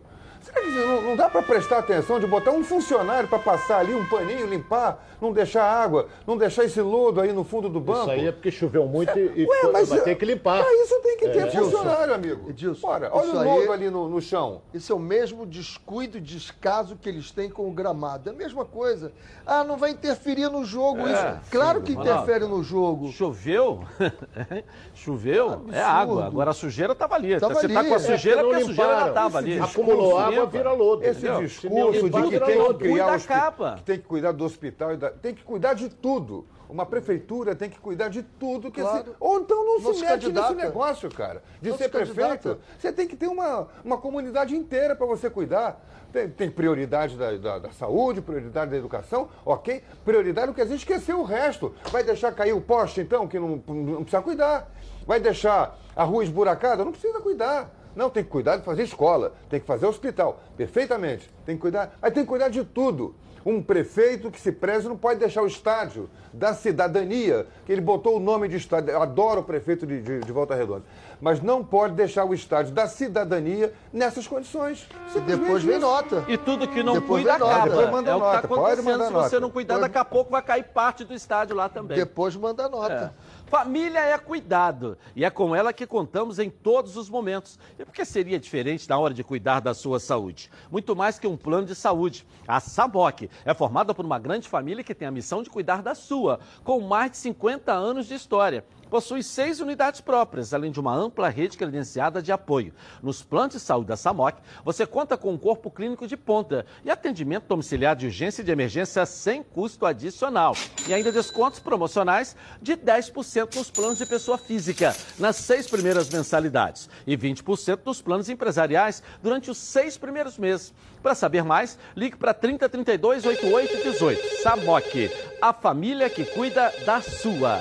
Que não, não dá para prestar atenção de botar um funcionário para passar ali um paninho, limpar, não deixar água, não deixar esse lodo aí no fundo do banco? Isso aí é porque choveu muito e, e Ué, ficou- mas vai ter que limpar. Pra isso tem que ter É. funcionário. Bora, amigo. Edilson, Bora. Olha isso o aí- lodo ali no, no chão. Isso é o mesmo descuido e descaso que eles têm com o gramado. É a mesma coisa. Ah, não vai interferir no jogo É, isso. Claro que Ronaldo. interfere no jogo. Choveu? Choveu? Absurdo. É água. Agora a sujeira estava ali. Tava Você tá ali. com a É, sujeira porque porque a sujeira já estava ali. Acumulou água, Vira lodo. Esse entendeu? discurso de que tem que criar capa. que tem que cuidar do hospital, e da- tem que cuidar de tudo. Uma prefeitura tem que cuidar de tudo. Que Claro. se- ou então não, Não se mete candidata. nesse negócio, cara. De Não ser se prefeito. Você tem que ter uma, uma comunidade inteira para você cuidar. Tem, tem prioridade da, da- da saúde, prioridade da educação, ok? Prioridade não quer dizer esquecer o resto. Vai deixar cair o poste, então, que não, não precisa cuidar. Vai deixar a rua esburacada? Não precisa cuidar. Não, tem que cuidar de fazer escola, tem que fazer hospital. Perfeitamente. Tem que cuidar. Aí tem que cuidar de tudo. Um prefeito que se preze não pode deixar o estádio da cidadania, que ele botou o nome de estádio. Eu adoro o prefeito de, de- de Volta Redonda. Mas não pode deixar o estádio da cidadania nessas condições. E depois vem nota. E tudo que não Depois cuida vem nota, acaba. depois manda é o que nota, está pode acontecendo. mandar Se você nota. não cuidar, Depois- daqui a pouco vai cair parte do estádio lá também. Depois manda nota. É. Família é cuidado e é com ela que contamos em todos os momentos. E por que seria diferente na hora de cuidar da sua saúde? Muito mais que um plano de saúde. A SAMOC é formada por uma grande família que tem a missão de cuidar da sua, com mais de 50 anos de história. Possui seis unidades próprias, além de uma ampla rede credenciada de apoio. Nos planos de saúde da SAMOC, você conta com um corpo clínico de ponta e atendimento domiciliar de urgência e de emergência sem custo adicional. E ainda descontos promocionais de 10% nos planos de pessoa física, nas seis primeiras mensalidades, e 20% nos planos empresariais durante os seis primeiros meses. Para saber mais, ligue para 3032 8818. SAMOC, a família que cuida da sua.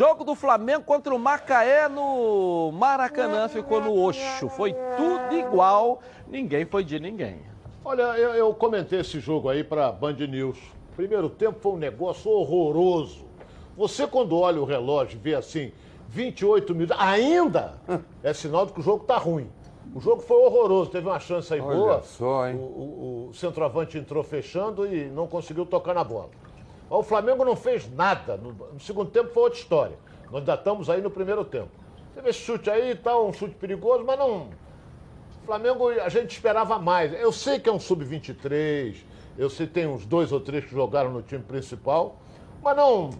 Jogo do Flamengo contra o Macaé no Maracanã ficou no Oxo. Foi tudo igual, ninguém foi de ninguém. Olha, eu, eu comentei esse jogo aí pra Band News. Primeiro tempo foi um negócio horroroso. Você, quando olha o relógio e vê assim, 28 minutos, ainda é sinal de que o jogo tá ruim. O jogo foi horroroso, teve uma chance aí Olha boa. só, hein? O, o- o centroavante entrou fechando e não conseguiu tocar na bola. O Flamengo não fez nada. No, segundo tempo foi outra história. Nós ainda estamos aí no primeiro tempo. Teve esse chute aí e tal, um chute perigoso, mas não. O Flamengo, a gente esperava mais. Eu sei que é um sub-23, eu sei que tem uns dois ou três que jogaram no time principal, mas não.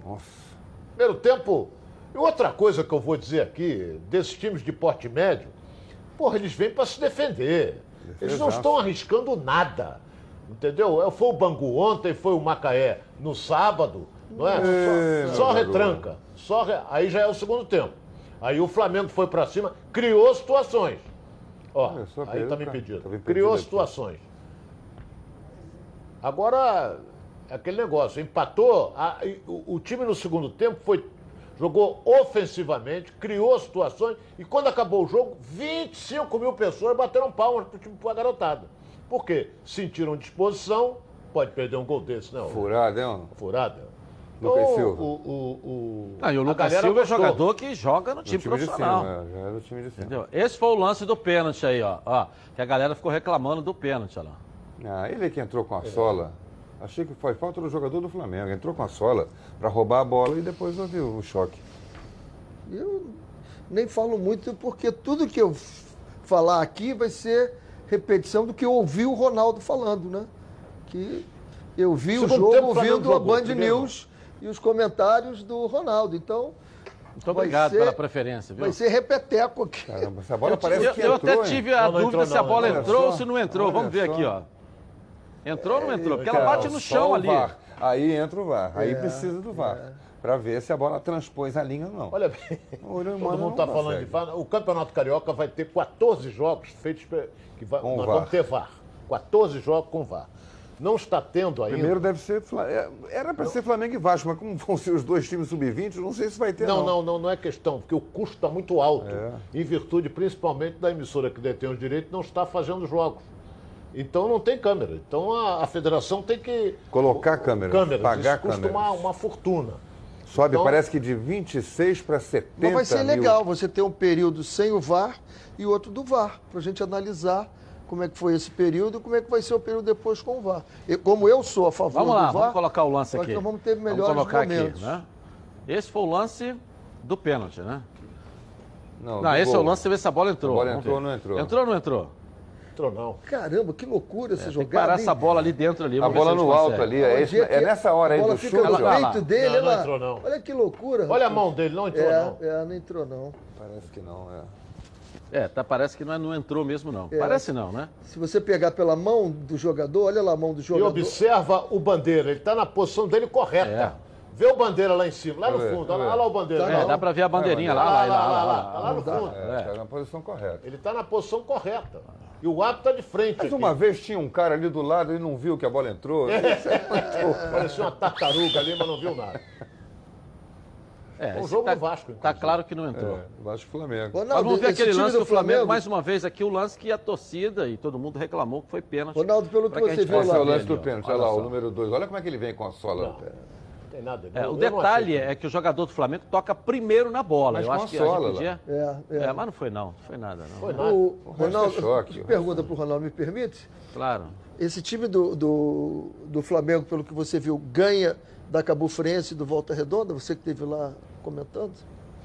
Primeiro tempo. E outra coisa que eu vou dizer aqui, desses times de porte médio, porra, eles vêm para se defender. Eles não estão arriscando nada. Entendeu? É, Foi o Bangu ontem, foi o Macaé no sábado, não é? É, só só retranca. Só re- Aí já é o segundo tempo. Aí o Flamengo foi para cima, criou situações. Ó, só, aí tá me impedido. tá Criou situações. Agora, é aquele negócio, empatou, a- o, o time no segundo tempo foi, jogou ofensivamente, criou situações, e quando acabou o jogo, 25 mil pessoas bateram palmas pro time pra garotada. Por quê? Sentiram disposição, pode perder um gol desse, né? Furado, hein? Furada. Lucas Então, Silva. O, o, o, Ah, e o Lucas Silva é jogador que joga no Do time, profissional. cima, é, é time de cima. Entendeu? Esse foi o lance do pênalti aí, ó. ó. Que a galera ficou reclamando do pênalti, ó lá. Ah, ele é que entrou com a sola. Achei que foi falta do jogador do Flamengo. Entrou com a sola para roubar a bola e depois houve o choque. Eu nem falo muito porque tudo que eu falar aqui vai ser repetição do que eu ouvi o Ronaldo falando, né? Que eu vi o Segundo jogo o Flamengo ouvindo a jogou, Band primeiro. News e os comentários do Ronaldo. Então, Muito Vai obrigado ser- pela preferência, viu? vai ser repeteco aqui. Caramba, essa bola Eu, parece eu- que eu entrou, até hein? tive a Não, não dúvida entrou se a não, bola olha entrou ou se não entrou. Vamos ver só. aqui, ó. Entrou ou não entrou? Porque ela Cara, bate no chão ali. Aí entra o VAR. Aí É, precisa do VAR. Para ver se a bola transpôs a linha ou não. Olha bem, todo mundo não está falando de VAR. O Campeonato Carioca vai ter 14 jogos feitos que vai, Com nós VAR. vamos ter VAR. 14 jogos com VAR. Não está tendo ainda. Primeiro deve ser. É, Era para ser Flamengo e Vasco, mas como vão ser os dois times sub-20, eu não sei se vai ter. Não, não, não, não é questão, porque o custo está muito alto, É. em virtude principalmente da emissora que detém os direitos não está fazendo jogos. Então não tem câmera. Então a, a federação tem que. Colocar câmeras, câmeras. pagar Isso custa câmeras. uma, uma fortuna. Sobe, Então- parece que de 26 para 70 Mas vai ser mil. legal você ter um período sem o VAR e outro do VAR, para a gente analisar como é que foi esse período e como é que vai ser o período depois com o VAR. E como eu sou a favor Vamos lá, do VAR, vamos colocar o lance aqui. nós vamos ter melhores vamos colocar momentos. aqui, né? Esse foi o lance do pênalti, né? Não, Não, esse é o gol. lance, você vê se a bola entrou. A bola entrou ou não entrou? Entrou ou não entrou? Entrou não. Caramba, que loucura essa Tem que jogada. parar hein? essa bola ali dentro ali. A bola no alto consegue. ali, é, esse- que é nessa hora aí a bola do fica chute. no peito dele, Não, olha não entrou, não. Olha que loucura. Olha a mão dele, não entrou É, não. é, não entrou não. Parece que não, é. É, tá, parece que não, é- não entrou mesmo, não. É. Parece não, né? Se você pegar pela mão do jogador, olha lá a mão do E jogador. observa o Bandeira, ele está na posição dele correta. Vê o Bandeira lá em cima, lá no fundo. Olha lá, olha lá o Bandeira. Tá É, dá pra ver a bandeirinha lá, Lá, lá, lá, lá, lá, lá, lá, lá. lá no fundo. É, tá na posição correta. Ele está na posição correta. E o árbitro está de frente. Mas aqui. uma vez tinha um cara ali do lado e não viu que a bola entrou. Parecia uma tartaruga ali, mas não viu nada. É, um jogo tá, do Vasco, Tá inclusive. claro que não entrou. É, Vasco e Flamengo. Mas Ronaldo, vamos ver aquele lance do Flamengo, mais Flamengo, uma vez aqui, o lance que a torcida e todo mundo reclamou que foi pênalti. Ronaldo, pelo que a você gente viu possa Esse é o lance do pênalti, Olha olha lá, só. o número 2. Olha como é que ele vem com a sola. Não tem nada. É, o detalhe é que o jogador do Flamengo toca primeiro na bola. Mas Eu acho a que a gente sola lá. podia... É, é. É, mas não foi não, não foi nada não. Foi nada. O é Ronaldo, choque. pergunta pro Ronaldo, me permite? Claro. Esse time do, do, do Flamengo, pelo que você viu, ganha da Cabo Friense e do Volta Redonda? Você que esteve lá comentando?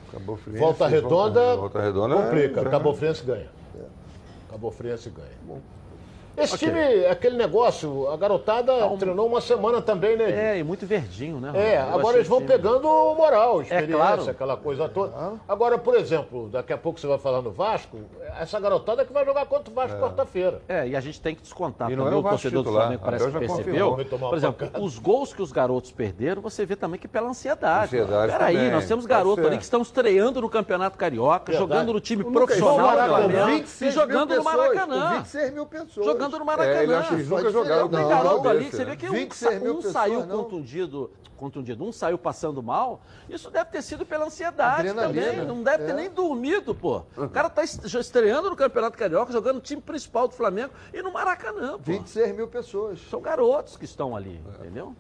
Acabou Friense, Volta Redonda, Volta Redonda complica. é- Cabo Friense ganha. Cabo Friense ganha. Esse time, é aquele negócio, a garotada treinou uma semana também, né? É, e muito verdinho, né? É? Eu agora eles vão time- pegando moral, experiência, claro. aquela coisa toda. Agora, por exemplo, daqui a pouco você vai falar no Vasco, essa garotada que vai jogar contra o Vasco quarta-feira. É, e a gente tem que descontar E também é o o torcedor do. Flamengo parece que percebeu. Por exemplo, pancada. os gols que os garotos perderam, você vê também que pela ansiedade. Ansiedade Peraí, nós temos garotos ali que estão estreando no Campeonato Carioca, Verdade. jogando no time profissional do Maracanã, Flamengo 26 e jogando mil no Maracanã. com 26 mil pessoas. Jogando no É, ele Maracanã. acha que eles nunca jogaram. Tem garoto ali que você né? vê que um, 26 mil um pessoas, saiu contundido, contundido, um saiu passando mal. Isso deve ter sido pela ansiedade Adrenalina. também. Não deve ter É. nem dormido, pô. O cara tá est- estreando no Campeonato Carioca, jogando no time principal do Flamengo e no Maracanã, pô. 26 mil pessoas. São garotos que estão ali, entendeu?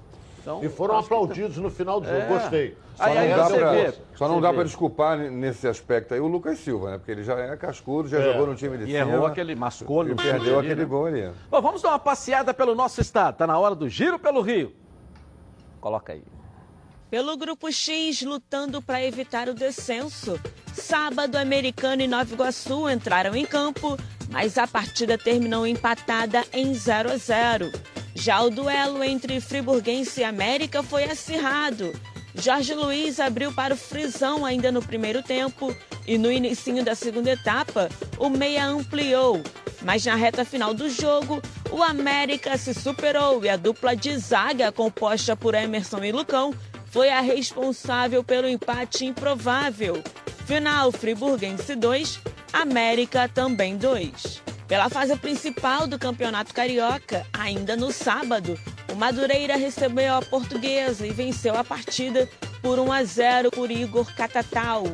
Então, E foram que- aplaudidos no final do jogo. É. Gostei. Aí, Só aí não dá você pra- vê. Só não dá para desculpar nesse aspecto aí o Lucas Silva, né? Porque ele já é cascudo, já É. jogou no time de E cima. errou aquele mascou E no perdeu aquele né? gol ali. Bom, vamos dar uma passeada pelo nosso estado. Tá na hora do giro pelo Rio. Coloca aí. Pelo grupo X, lutando para evitar o descenso. Sábado, Americano e Nova Iguaçu entraram em campo, mas a partida terminou empatada em 0 a 0. Já o duelo entre Friburguense e América foi acirrado. Jorge Luiz abriu para o Frisão ainda no primeiro tempo e no início da segunda etapa, o meia ampliou. Mas na reta final do jogo, o América se superou e a dupla de zaga composta por Emerson e Lucão foi a responsável pelo empate improvável. Final Friburguense 2, América também 2. Pela fase principal do Campeonato Carioca, ainda no sábado, o Madureira recebeu a Portuguesa e venceu a partida por 1 a 0 por Igor Catatal.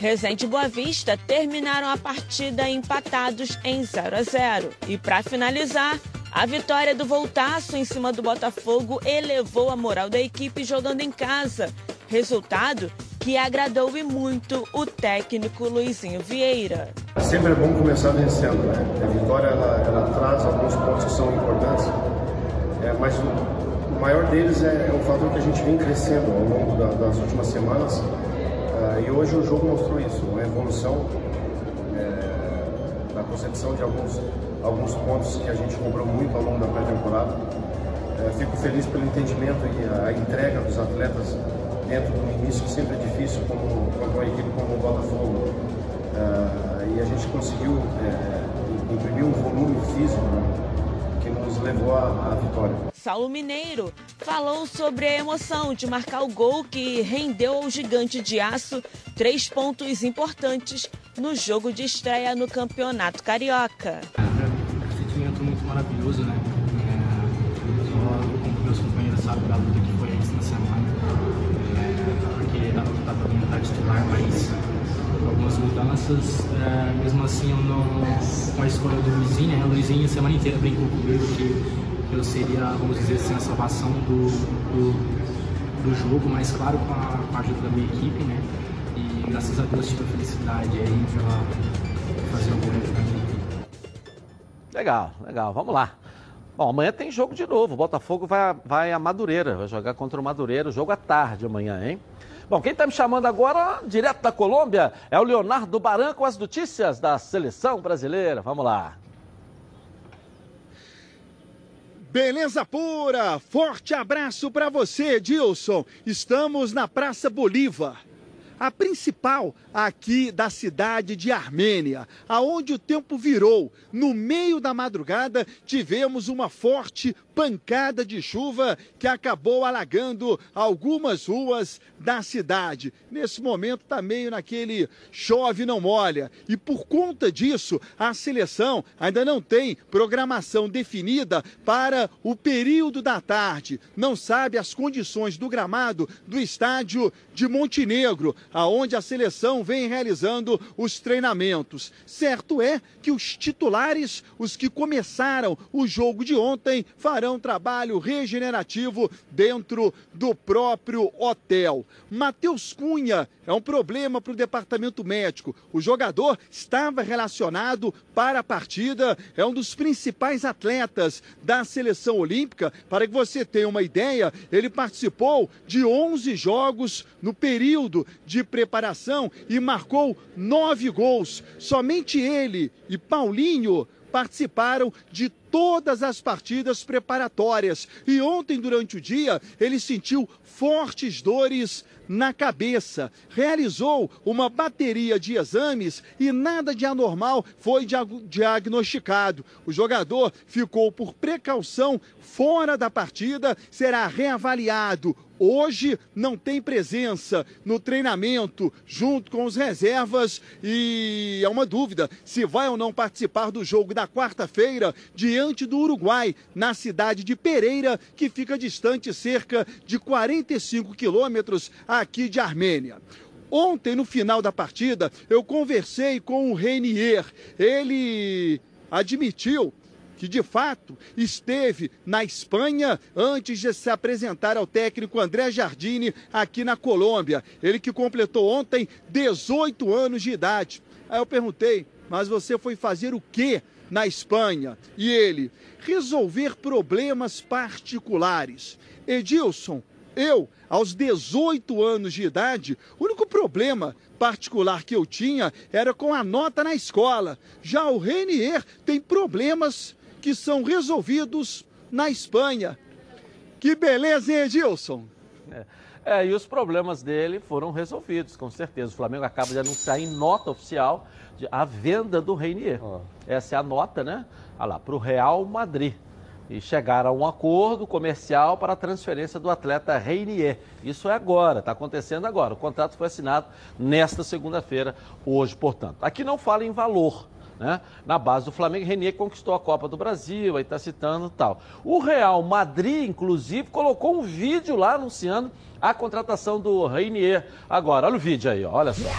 Resende e Boa Vista terminaram a partida empatados em 0 a 0. E para finalizar, a vitória do Voltaço em cima do Botafogo elevou a moral da equipe jogando em casa. Resultado que agradou e muito o técnico Luizinho Vieira. Sempre é bom começar vencendo, né? A vitória ela, ela traz alguns pontos que são importantes, é, mas o, o maior deles é, é o fator que a gente vem crescendo ao longo da- das últimas semanas. Ah, e hoje o jogo mostrou isso, uma evolução é, na concepção de alguns, alguns pontos que a gente cobrou muito ao longo da pré-temporada. É, fico feliz pelo entendimento e a, a entrega dos atletas dentro do início, que sempre é difícil, contra uma equipe como o Botafogo. Ah, e a gente conseguiu é, imprimir um volume físico né, que nos levou à, à vitória. Saulo Mineiro falou sobre a emoção de marcar o gol que rendeu ao gigante de aço três pontos importantes no jogo de estreia no Campeonato Carioca. Mudanças, é, mesmo assim eu não, com a escolha do Luizinho, né? O Luizinho a semana inteira brincou comigo que eu seria, vamos dizer assim, a salvação do, do, do jogo, mas claro com a, com a ajuda da minha equipe, né? E graças a Deus tive a felicidade aí pela fazer o gol pra minha equipe. Legal, legal. Vamos lá. Bom, amanhã tem jogo de novo. O Botafogo vai, vai a Madureira, vai jogar contra o Madureira. O jogo à tarde amanhã, hein? Bom, quem está me chamando agora, direto da Colômbia, é o Leonardo Baran com as notícias da seleção brasileira. Vamos lá. Beleza pura! Forte abraço para você, Edilson. Estamos na Praça Bolívar a principal aqui da cidade de Armênia, aonde o tempo virou. No meio da madrugada, tivemos uma forte pancada de chuva que acabou alagando algumas ruas da cidade. Nesse momento está meio naquele chove não molha. E por conta disso, a seleção ainda não tem programação definida para o período da tarde. Não sabe as condições do gramado do estádio de Montenegro, aonde a seleção vem realizando os treinamentos. Certo é que os titulares, os que começaram o jogo de ontem, farão trabalho regenerativo dentro do próprio hotel. Matheus Cunha é um problema para o departamento médico. O jogador estava relacionado para a partida, é um dos principais atletas da seleção olímpica. Para que você tenha uma ideia, ele participou de 11 jogos no período de preparação e marcou nove gols. Somente ele e Paulinho participaram de todas as partidas preparatórias. E ontem, durante o dia, ele sentiu fortes dores na cabeça. Realizou uma bateria de exames e nada de anormal foi diagnosticado. O jogador ficou por precaução fora da partida, será reavaliado hoje não tem presença no treinamento junto com os reservas e é uma dúvida se vai ou não participar do jogo da quarta-feira diante do Uruguai, na cidade de Pereira, que fica distante cerca de 45 quilômetros aqui de Armênia. Ontem, no final da partida, eu conversei com o Renier. Ele admitiu que de fato esteve na Espanha antes de se apresentar ao técnico André Jardine aqui na Colômbia. Ele que completou ontem 18 anos de idade. Aí eu perguntei, mas você foi fazer o quê na Espanha? E ele, resolver problemas particulares. Edilson, eu, aos 18 anos de idade, o único problema particular que eu tinha era com a nota na escola. Já o Renier tem problemas que são resolvidos na Espanha. Que beleza, hein, Edilson? É. é, e os problemas dele foram resolvidos, com certeza. O Flamengo acaba de anunciar em nota oficial a venda do Reinier. Oh. Essa é a nota, né? Olha lá, para o Real Madrid. E chegaram a um acordo comercial para a transferência do atleta Reinier. Isso é agora, está acontecendo agora. O contrato foi assinado nesta segunda-feira, hoje, portanto. Aqui não fala em valor né? Na base do Flamengo, Renier conquistou a Copa do Brasil, aí está citando tal. O Real Madrid, inclusive, colocou um vídeo lá anunciando a contratação do Renier. Agora, olha o vídeo aí, ó, olha só.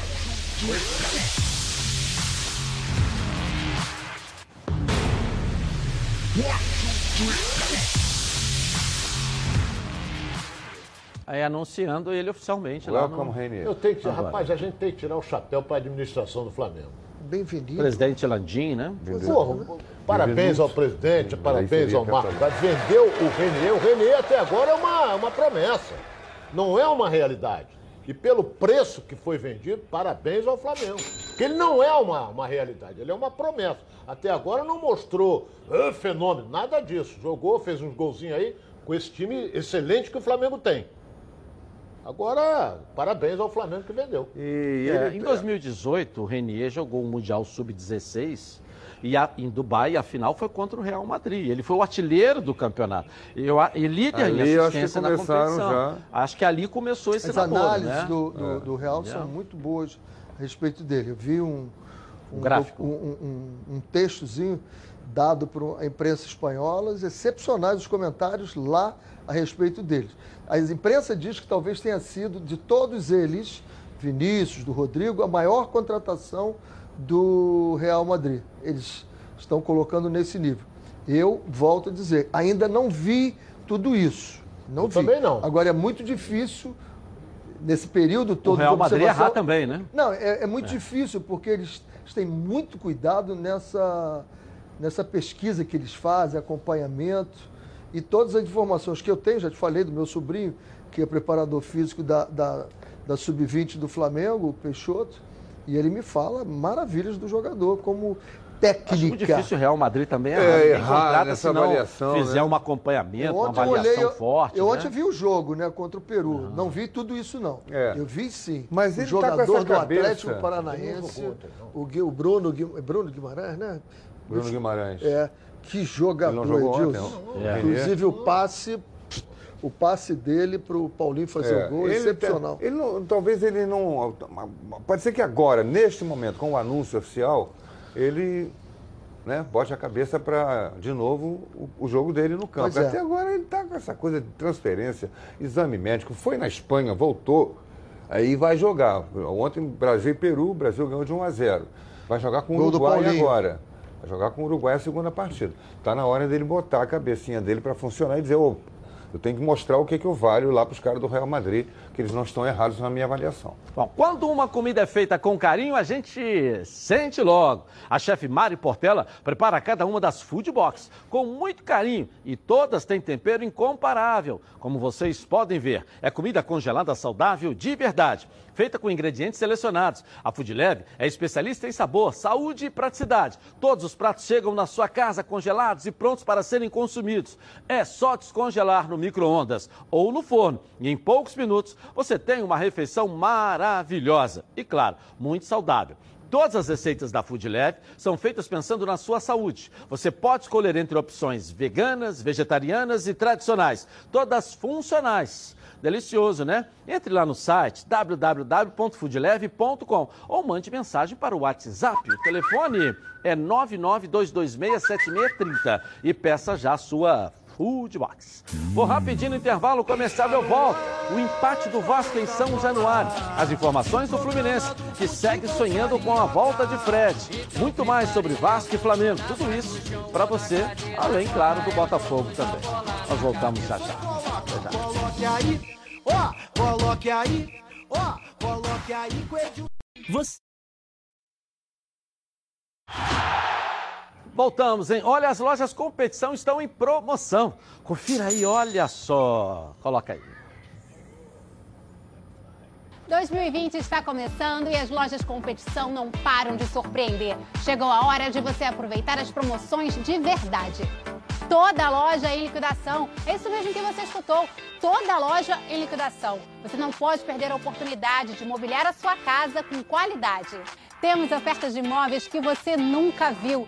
Aí anunciando ele oficialmente Welcome, lá no... Eu tenho que, rapaz, a gente tem que tirar o chapéu para a administração do Flamengo bem-vindo. Presidente Landim, né? Porra, parabéns ao presidente, parabéns ao Marcos Braz. Vendeu o Renier. O Renier até agora é uma, uma promessa, não é uma realidade. E pelo preço que foi vendido, parabéns ao Flamengo. Porque ele não é uma, uma realidade, ele é uma promessa. Até agora não mostrou ah, fenômeno, nada disso. Jogou, fez uns golzinhos aí com esse time excelente que o Flamengo tem. Agora, parabéns ao Flamengo que vendeu. E é, em 2018, o Renier jogou o Mundial Sub-16 e a, em Dubai a final foi contra o Real Madrid. Ele foi o artilheiro do campeonato. Eu, e líder ali, em assistência na competição. Já. Acho que ali começou esse As namoro, análises né? do, do, é. do, Real são muito boas a respeito dele. Eu vi um, um, um gráfico, um, um, um textozinho dado por a imprensa espanhola, excepcionais os comentários lá a respeito deles. A imprensa diz que talvez tenha sido, de todos eles, Vinícius, do Rodrigo, a maior contratação do Real Madrid. Eles estão colocando nesse nível. Eu volto a dizer, ainda não vi tudo isso. Não Eu vi. Também não. Agora é muito difícil nesse período todo. O Real Madrid errar também, né? Não, é, é muito é. difícil porque eles, eles têm muito cuidado nessa nessa pesquisa que eles fazem, acompanhamento e todas as informações que eu tenho, já te falei do meu sobrinho, que é preparador físico da, da, da Sub-20 do Flamengo, o Peixoto, e ele me fala maravilhas do jogador, como técnica. Acho muito difícil o Real Madrid também É, errar. Ninguém errar nessa se não avaliação, fizer né? um acompanhamento, uma avaliação olhei, eu- forte. Eu né? ontem vi o jogo, né, contra o Peru. Não, vi tudo isso, não. É. Eu vi sim. Mas o ele tá com jogador essa do cabeça. Atlético não Paranaense, o, Gui- o Bruno, é Bruno Guimarães, né? Bruno Guimarães. É, que jogador, não Edilson. não? É. Inclusive o passe, o passe dele pro Paulinho fazer É, o gol, ele excepcional. tem- ele não- talvez ele não. Pode ser que agora, neste momento, com o anúncio oficial, ele né, bote a cabeça para, de novo, o, o jogo dele no campo. É. Até agora ele está com essa coisa de transferência, exame médico. Foi na Espanha, voltou, aí vai jogar. Ontem, Brasil e Peru, o Brasil ganhou de 1 a 0. Vai jogar com o Uruguai agora. Vai jogar com o Uruguai a segunda partida. Está na hora dele botar a cabecinha dele para funcionar e dizer, ô, eu tenho que mostrar o que, que eu valho lá para os caras do Real Madrid, que eles não estão errados na minha avaliação. Bom, quando uma comida é feita com carinho, a gente sente logo. A chefe Mari Portela prepara cada uma das food box com muito carinho e todas têm tempero incomparável. Como vocês podem ver, é comida congelada saudável de verdade, feita com ingredientes selecionados. A Food Lab é especialista em sabor, saúde e praticidade. Todos os pratos chegam na sua casa congelados e prontos para serem consumidos. É só descongelar no micro-ondas ou no forno e em poucos minutos você tem uma refeição maravilhosa e, claro, muito saudável. Todas as receitas da Food Lab são feitas pensando na sua saúde. Você pode escolher entre opções veganas, vegetarianas e tradicionais, todas funcionais. Delicioso, né? Entre lá no site www.foodleve.com ou mande mensagem para o WhatsApp. O telefone é 992267630 e peça já a sua Food Box. Vou rapidinho no intervalo comercial eu volto. O empate do Vasco em São Januário. As informações do Fluminense, que segue sonhando com a volta de Fred. Muito mais sobre Vasco e Flamengo. Tudo isso para você, além, claro, do Botafogo também. Nós voltamos já já. Coloque aí, ó, coloque aí, ó, coloque aí. Você... Voltamos, hein? Olha, as lojas competição estão em promoção. Confira aí, olha só. Coloca aí. 2020 está começando e as lojas competição não param de surpreender. Chegou a hora de você aproveitar as promoções de verdade. Toda loja em liquidação. É isso mesmo que você escutou. Toda loja em liquidação. Você não pode perder a oportunidade de mobiliar a sua casa com qualidade. Temos ofertas de imóveis que você nunca viu.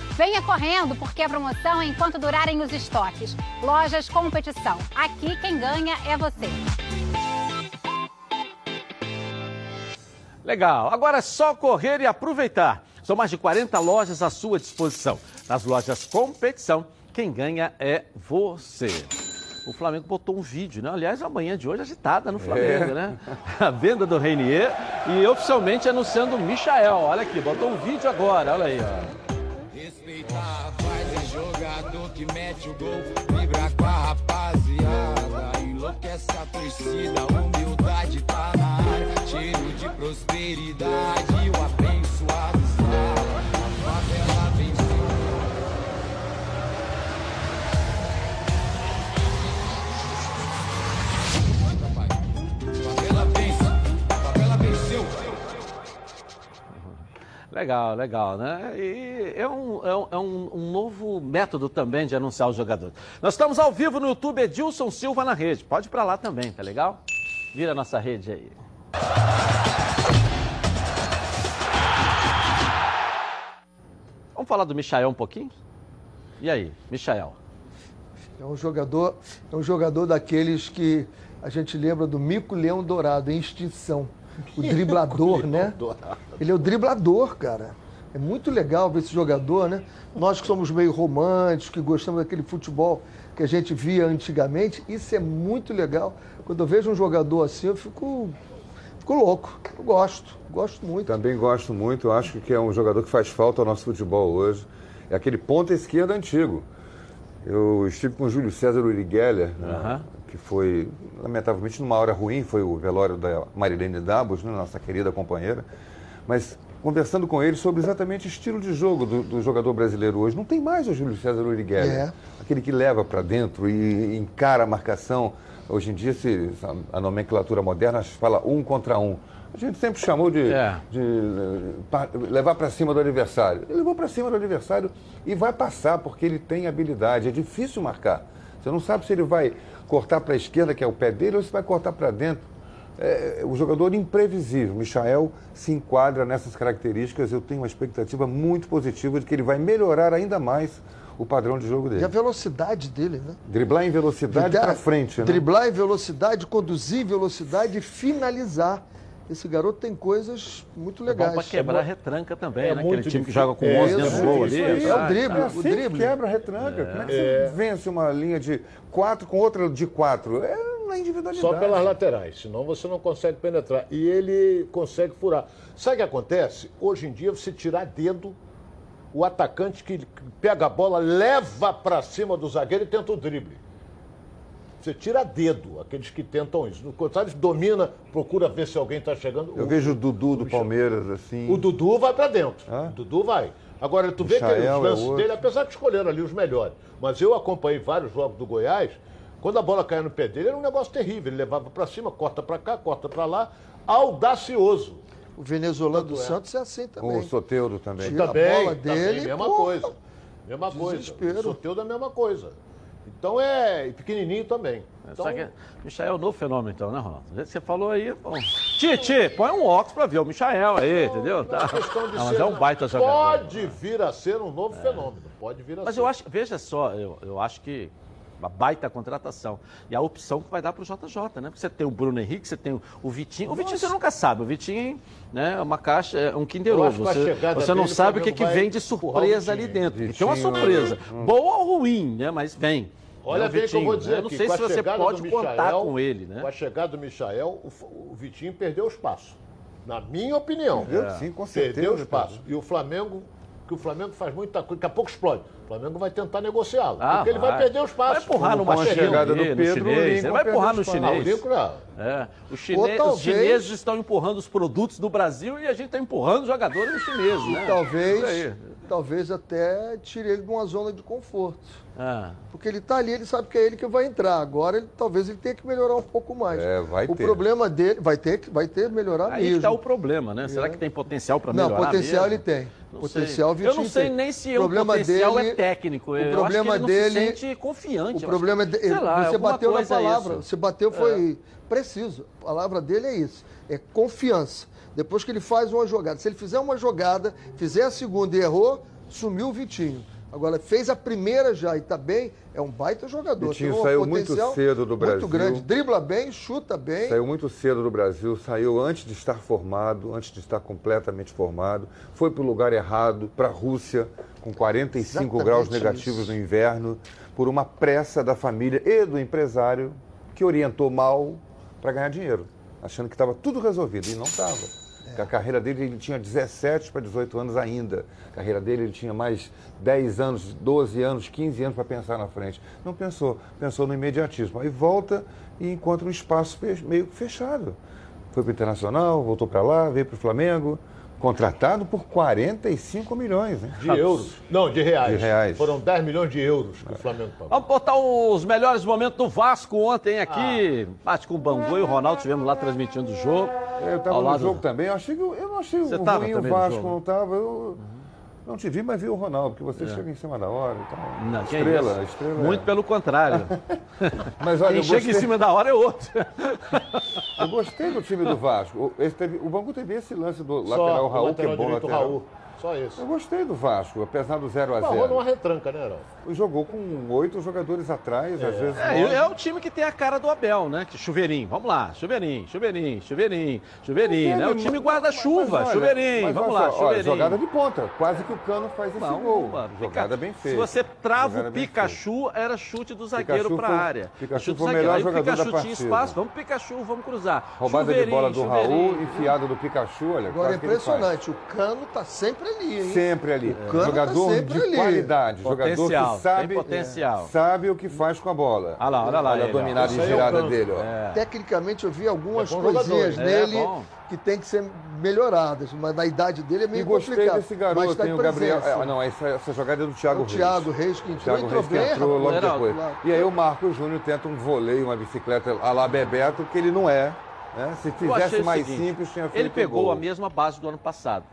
Venha correndo, porque a promoção é enquanto durarem os estoques. Lojas Competição. Aqui quem ganha é você. Legal. Agora é só correr e aproveitar. São mais de 40 lojas à sua disposição. Nas lojas competição, quem ganha é você. O Flamengo botou um vídeo, né? Aliás, amanhã de hoje agitada no Flamengo, É. né? A venda do Reinier e oficialmente anunciando o Michael. Olha aqui, botou um vídeo agora, olha aí, ó. Respeitar, faz é jogador que mete o gol, vibra com a rapaziada, enlouquece a torcida, humildade tá na área, cheiro de prosperidade, Legal, legal, né? E é um, é um, é um- novo método também de anunciar os jogadores. Nós estamos ao vivo no YouTube Edilson Silva na rede. Pode ir pra lá também, tá legal? Vira a nossa rede aí. Vamos falar do Michael um pouquinho? E aí, Michael? É um jogador, é um jogador daqueles que a gente lembra do Mico Leão Dourado, em extinção. O driblador, né? Ele é o driblador, cara. É muito legal ver esse jogador, né? Nós que somos meio românticos, que gostamos daquele futebol que a gente via antigamente, isso é muito legal. Quando eu vejo um jogador assim, eu fico Fico louco. Eu gosto. Gosto muito. Também gosto muito. Eu acho que é um jogador que faz falta ao nosso futebol hoje. É aquele ponta esquerda antigo. Eu estive com o Júlio César Urigeller, né, que foi, lamentavelmente, numa hora ruim, foi o velório da Marilene Dabos, né, nossa querida companheira. Mas conversando com ele sobre exatamente o estilo de jogo do, do jogador brasileiro hoje. Não tem mais o Júlio César Urigeller. É. Aquele que leva para dentro e encara a marcação. Hoje em dia, se, a nomenclatura moderna fala um contra um. A gente sempre chamou de, É. de, eh, pa- levar para cima do adversário. Ele levou para cima do adversário e vai passar, porque ele tem habilidade. É difícil marcar. Você não sabe se ele vai cortar para a esquerda, que é o pé dele, ou se vai cortar para dentro. É, o jogador imprevisível. Michael se enquadra nessas características. Eu tenho uma expectativa muito positiva de que ele vai melhorar ainda mais o padrão de jogo E a dele. velocidade dele, né? Driblar em velocidade para frente, né? Driblar em velocidade, conduzir em velocidade e finalizar. Esse garoto tem coisas muito É bom legais. pra quebrar a retranca também, É né? Aquele time que joga com É, 11 dentro isso do gol aí, ali. isso aí. sai, É o drible, sai. o que drible. quebra a retranca. Como é que É. você vence uma linha de quatro com outra de quatro? É na individualidade. Só pelas laterais, senão você não consegue penetrar. E ele consegue furar. Sabe o que acontece? Hoje em dia, você tirar dedo, o atacante que pega a bola, leva para cima do zagueiro e tenta o drible. Você tira dedo, aqueles que tentam isso. No contrário, domina, procura ver se alguém está chegando. Eu O- vejo o Dudu do Palmeiras, assim. O Dudu vai para dentro. O Dudu vai. Agora, tu vê que Michael os é lances outro. dele, apesar que escolheram ali os melhores, mas eu acompanhei vários jogos do Goiás, quando a bola caía no pé dele, era um negócio terrível. Ele levava para cima, corta para cá, corta para lá, audacioso. O venezuelano do é. Santos é assim também. O Soteudo também. Tira a também, bola também, dele, mesma porra. coisa. Mesma coisa. Desespero. O sorteio da mesma coisa. Então é e pequenininho também. Então, Só que Michael é o novo fenômeno, então, né, Ronaldo? Do jeito que você falou aí, bom. Titi, põe um óculos pra ver o Michael aí, entendeu? Tá. questão de Não, mas ser- é um baita jogador. Pode vir a ser um novo fenômeno. Pode vir a Mas ser. eu acho, veja só, eu, eu acho que uma baita contratação. E a opção que vai dar para o JJ, né? Porque você tem o Bruno Henrique, você tem o- o Vitinho. O Vitinho você nunca sabe. O Vitinho né, é uma caixa, é um Kinder Ovo. Você, você não o sabe o que, que vem de o surpresa ali Vitinho. dentro. E tem uma Vitinho, surpresa. hum. Boa ou ruim, né? Mas vem. Olha Né, o bem o que eu vou Vitinho, dizer né? Eu não aqui, sei se você pode do contar Michael, com ele, né? Com a chegada do Michael, o, o Vitinho perdeu espaço. Na minha opinião. Perdeu, sim, com certeza, Perdeu espaço. perdeu. E o Flamengo, que o Flamengo faz muita coisa, daqui a pouco explode. O Flamengo vai tentar negociá-lo. Ah, porque ele vai vai. perder o espaço. Vai empurrar no chegada do Pedro, o chinês. Ele vai empurrar no. Ah, o chinês. Lincoln, não. É, os, chine- talvez- os chineses estão empurrando os produtos do Brasil e a gente está empurrando os jogadores dos chineses, né? Talvez, aí. talvez até tire ele de uma zona de conforto. Ah, Porque ele está ali, ele sabe que é ele que vai entrar. Agora, ele, talvez ele tenha que melhorar um pouco mais. É, vai o ter. problema dele vai ter que vai ter que melhorar aí que mesmo. está o problema, né? Será que tem potencial para Não, melhorar potencial mesmo? ele tem. Não Potencial sei. o Vitinho Eu não sei nem se O o problema potencial dele- é técnico. o Eu problema acho que ele dele- se sente confiante. O problema acho é lá, você bateu na é palavra. isso. Você bateu foi preciso. A palavra dele é isso. É confiança. Depois que ele faz uma jogada, se ele fizer uma jogada, fizer a segunda e errou, sumiu o Vitinho. Agora fez a primeira já e está bem, é um baita jogador. Vitinho Tem um saiu muito cedo do Brasil. Muito grande, dribla bem, chuta bem. Saiu muito cedo do Brasil, saiu antes de estar formado, antes de estar completamente formado, foi para o lugar errado, para a Rússia, com 45 Exatamente graus negativos isso. no inverno, por uma pressa da família e do empresário que orientou mal para ganhar dinheiro, achando que estava tudo resolvido e não estava. A carreira dele, ele tinha 17 para 18 anos ainda. A carreira dele, ele tinha mais 10 anos, 12 anos, 15 anos para pensar na frente. Não pensou, pensou no imediatismo. Aí volta e encontra um espaço meio fechado. Foi para o Internacional, voltou para lá, veio para o Flamengo, contratado por 45 milhões. Né? De euros. Não, de reais. De reais. Foram 10 milhões de euros que o Flamengo pagou. Vamos botar os melhores momentos do Vasco ontem aqui. Bate com o Bangu e o Ronaldo estivemos lá transmitindo o jogo. Eu estava no lado- jogo também, eu achei que eu, eu não achei Você ruim, o Vasco não estava. Eu não te vi, mas vi o Ronaldo, porque você É. chega em cima da hora e tal. Não, estrela, isso. estrela. Muito pelo contrário. Mas olha, Quem eu chega gostei- em cima da hora é outro. Eu gostei do time do Vasco. Teve- o Bangu teve esse lance do Só lateral Raul, lateral que é bom lateral. Raul. Só isso. Eu gostei do Vasco, apesar do 0 a 0 Falou numa retranca, né, Heraldo? Jogou com oito jogadores atrás, é. às vezes. É, é o time que tem a cara do Abel, né? Que chuveirinho, vamos lá, chuveirinho, chuveirinho, chuveirinho, chuveirinho. Né? O time guarda-chuva, chuveirinho, mas, vamos lá, chuveirinho. Jogada de ponta, quase que o Cano faz esse não, gol. Mano, jogada fica, bem feita. Se você trava o Pikachu, era chute do zagueiro para a área. Pikachu chute foi o melhor Aí jogador Pikachu da partida. tinha espaço, vamos Pikachu, vamos cruzar. Roubada de bola do Raul, enfiada do Pikachu, olha. Agora é impressionante, o Cano tá sempre ali, hein? Sempre ali. Tá jogador tá sempre de ali. qualidade. Potencial, jogador que sabe, potencial. sabe o que faz com a bola. Olha lá, olha lá. Olha a dominada e é girada dele. Ó. É. Tecnicamente, eu vi algumas é coisinhas né? é nele que tem que ser melhoradas, mas na idade dele é meio complicado. E gostei complicado, desse garoto, tá tem o Gabriel... Ah, não, essa, essa, jogada é do Thiago o Reis. Thiago Reis que entrou, Thiago entrou, Reis que entrou logo depois. E aí o Marco Júnior tenta um voleio, uma bicicleta a lá Bebeto, que ele não é. Né? Se fizesse mais seguinte, simples, tinha feito Ele pegou gol. a mesma base do ano passado.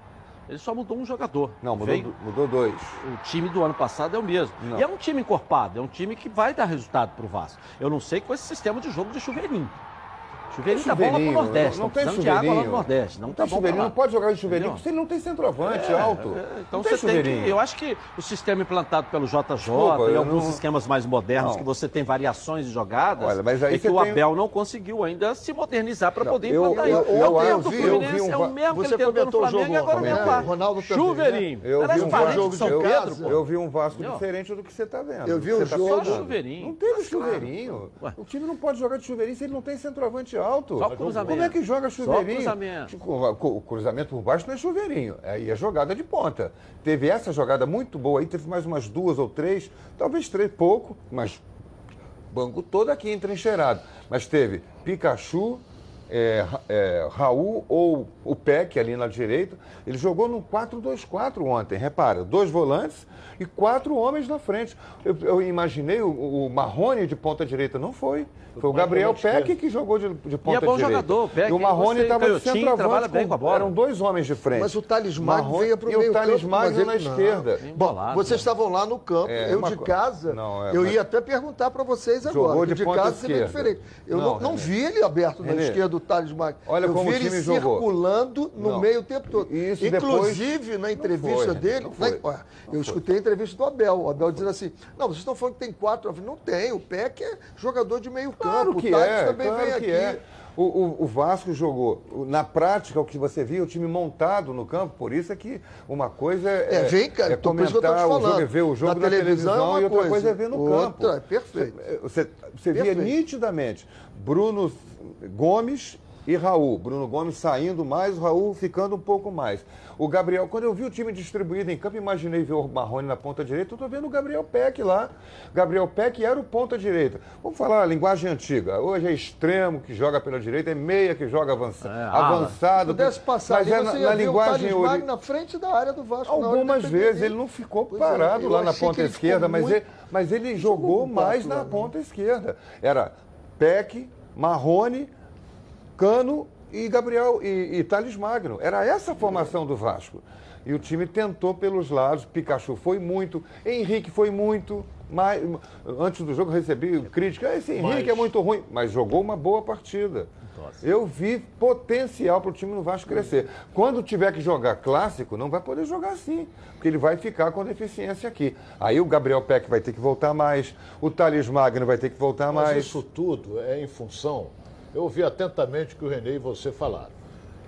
Ele só mudou um jogador. Não, mudou, mudou dois. O time do ano passado é o mesmo. Não. E é um time encorpado, é um time que vai dar resultado para o Vasco. Eu não sei com esse sistema de jogo de chuveirinho. Chuveirinho bom bola pro Nordeste. Não, não tem tá chuveirinho. Água no Nordeste. Não, não tá tem chuveirinho. Não pode jogar de chuveirinho porque você não tem centroavante é, é alto. É, é. então você tem, tem que, Eu acho que o sistema implantado pelo JJ Desculpa, e alguns não... esquemas mais modernos que você tem variações de jogadas Olha, mas aí que o Abel tem... não conseguiu ainda se modernizar para poder implantar eu. Eu, eu, eu, vi, eu vi um... É o mesmo você que ele tentou no Flamengo e agora mesmo. Ronaldo Chuveirinho. Eu vi um Vasco diferente do que você está vendo. Eu vi um jogo... Tá Só chuveirinho. Não teve tá chuveirinho. O time não pode jogar de chuveirinho se ele não tem centroavante alto alto. Só cruzamento. Como é que joga chuveirinho? Só cruzamento. Tipo, o cruzamento por baixo não é chuveirinho, aí é, é jogada de ponta. Teve essa jogada muito boa aí, teve mais umas duas ou três, talvez três, pouco, mas banco todo aqui entrincheirado. Mas teve Pikachu, é, é, Raul ou o Peck ali na direita, ele jogou no 4-2-4 ontem, repara, dois volantes e quatro homens na frente. Eu, eu imaginei o, o Marrone de ponta direita, não foi. Foi o é Gabriel Peck que jogou de, de ponta direita. E é bom direita. jogador, o Peck. E o Marrone estava de assim, centroavante. Com, com a bola. Eram dois homens de frente. Mas o Thales Magno veio para o meio E o Thales Magno na esquerda. Bom, vocês estavam lá no campo, é, eu de casa. É, eu ia até perguntar para vocês agora. De casa seria diferente. Eu não vi ele aberto na esquerda, o Thales Magno. Olha como o time jogou. circulando no meio o tempo todo. Isso Inclusive, na entrevista dele, né, eu escutei a entrevista do Abel, o Abel dizendo assim, não, vocês estão falando que tem quatro, não tem, o Peck é jogador de meio campo claro. Que o Tati é, também claro veio que aqui. É. O, o, o, Vasco jogou. Na prática, o que você via, o time montado no campo, por isso é que uma coisa é, é, vem, cara, é então comentar o jogo, é ver o jogo na, na televisão, é televisão é e outra coisa, é coisa é ver no outra, campo. É perfeito. Você, você perfeito. via nitidamente Bruno Gomes e Raul. Bruno Gomes saindo mais, o Raul ficando um pouco mais. O Gabriel, quando eu vi o time distribuído em campo, imaginei ver o Marrone na ponta direita, eu tô vendo o Gabriel Peck lá. Gabriel Peck era o ponta direita. Vamos falar a linguagem antiga. Hoje é extremo que joga pela direita, é meia que joga é, avançado. É, avançado pudesse passar mas ali, é na, na linguagem o hoje. na frente da área do Vasco. Algumas vezes, ele não ficou parado lá na ponta esquerda, mas muito... ele mas ele jogou mais na ponta esquerda. Era Peck, Marrone, Cano e Gabriel e, e Thales Magno. Era essa a formação do Vasco. E o time tentou pelos lados, Pikachu foi muito, Henrique foi muito. Mas, antes do jogo recebi crítica, esse Henrique é mas... é muito ruim, mas jogou uma boa partida. Nossa. Eu vi potencial para o time do Vasco crescer. Quando tiver que jogar clássico, não vai poder jogar assim, porque ele vai ficar com deficiência aqui. Aí o Gabriel Peck vai ter que voltar mais, o Thales Magno vai ter que voltar mas mais. Isso tudo é em função eu ouvi atentamente o que o Renê e você falaram.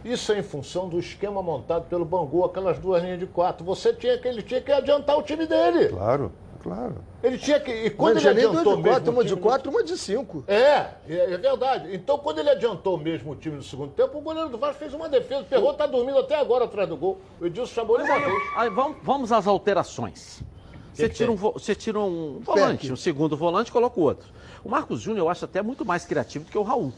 Isso é em função do esquema montado pelo Bangu, aquelas duas linhas de quatro. Você tinha que, ele tinha que adiantar o time dele. Claro, claro. Ele tinha que. E quando Mas ele adiantou duas de mesmo quatro, uma de quatro, uma de cinco. É, é, é, verdade. Então, quando ele adiantou mesmo o time no segundo tempo, o goleiro do Vasco fez uma defesa. O tá dormindo até agora atrás do gol. O Edilson chamou ele uma vez. Aí, vamos, vamos às alterações. Você tira, um, você tira um volante, um segundo volante, coloca o outro. O Marcos Júnior eu acho até muito mais criativo do que o Raul.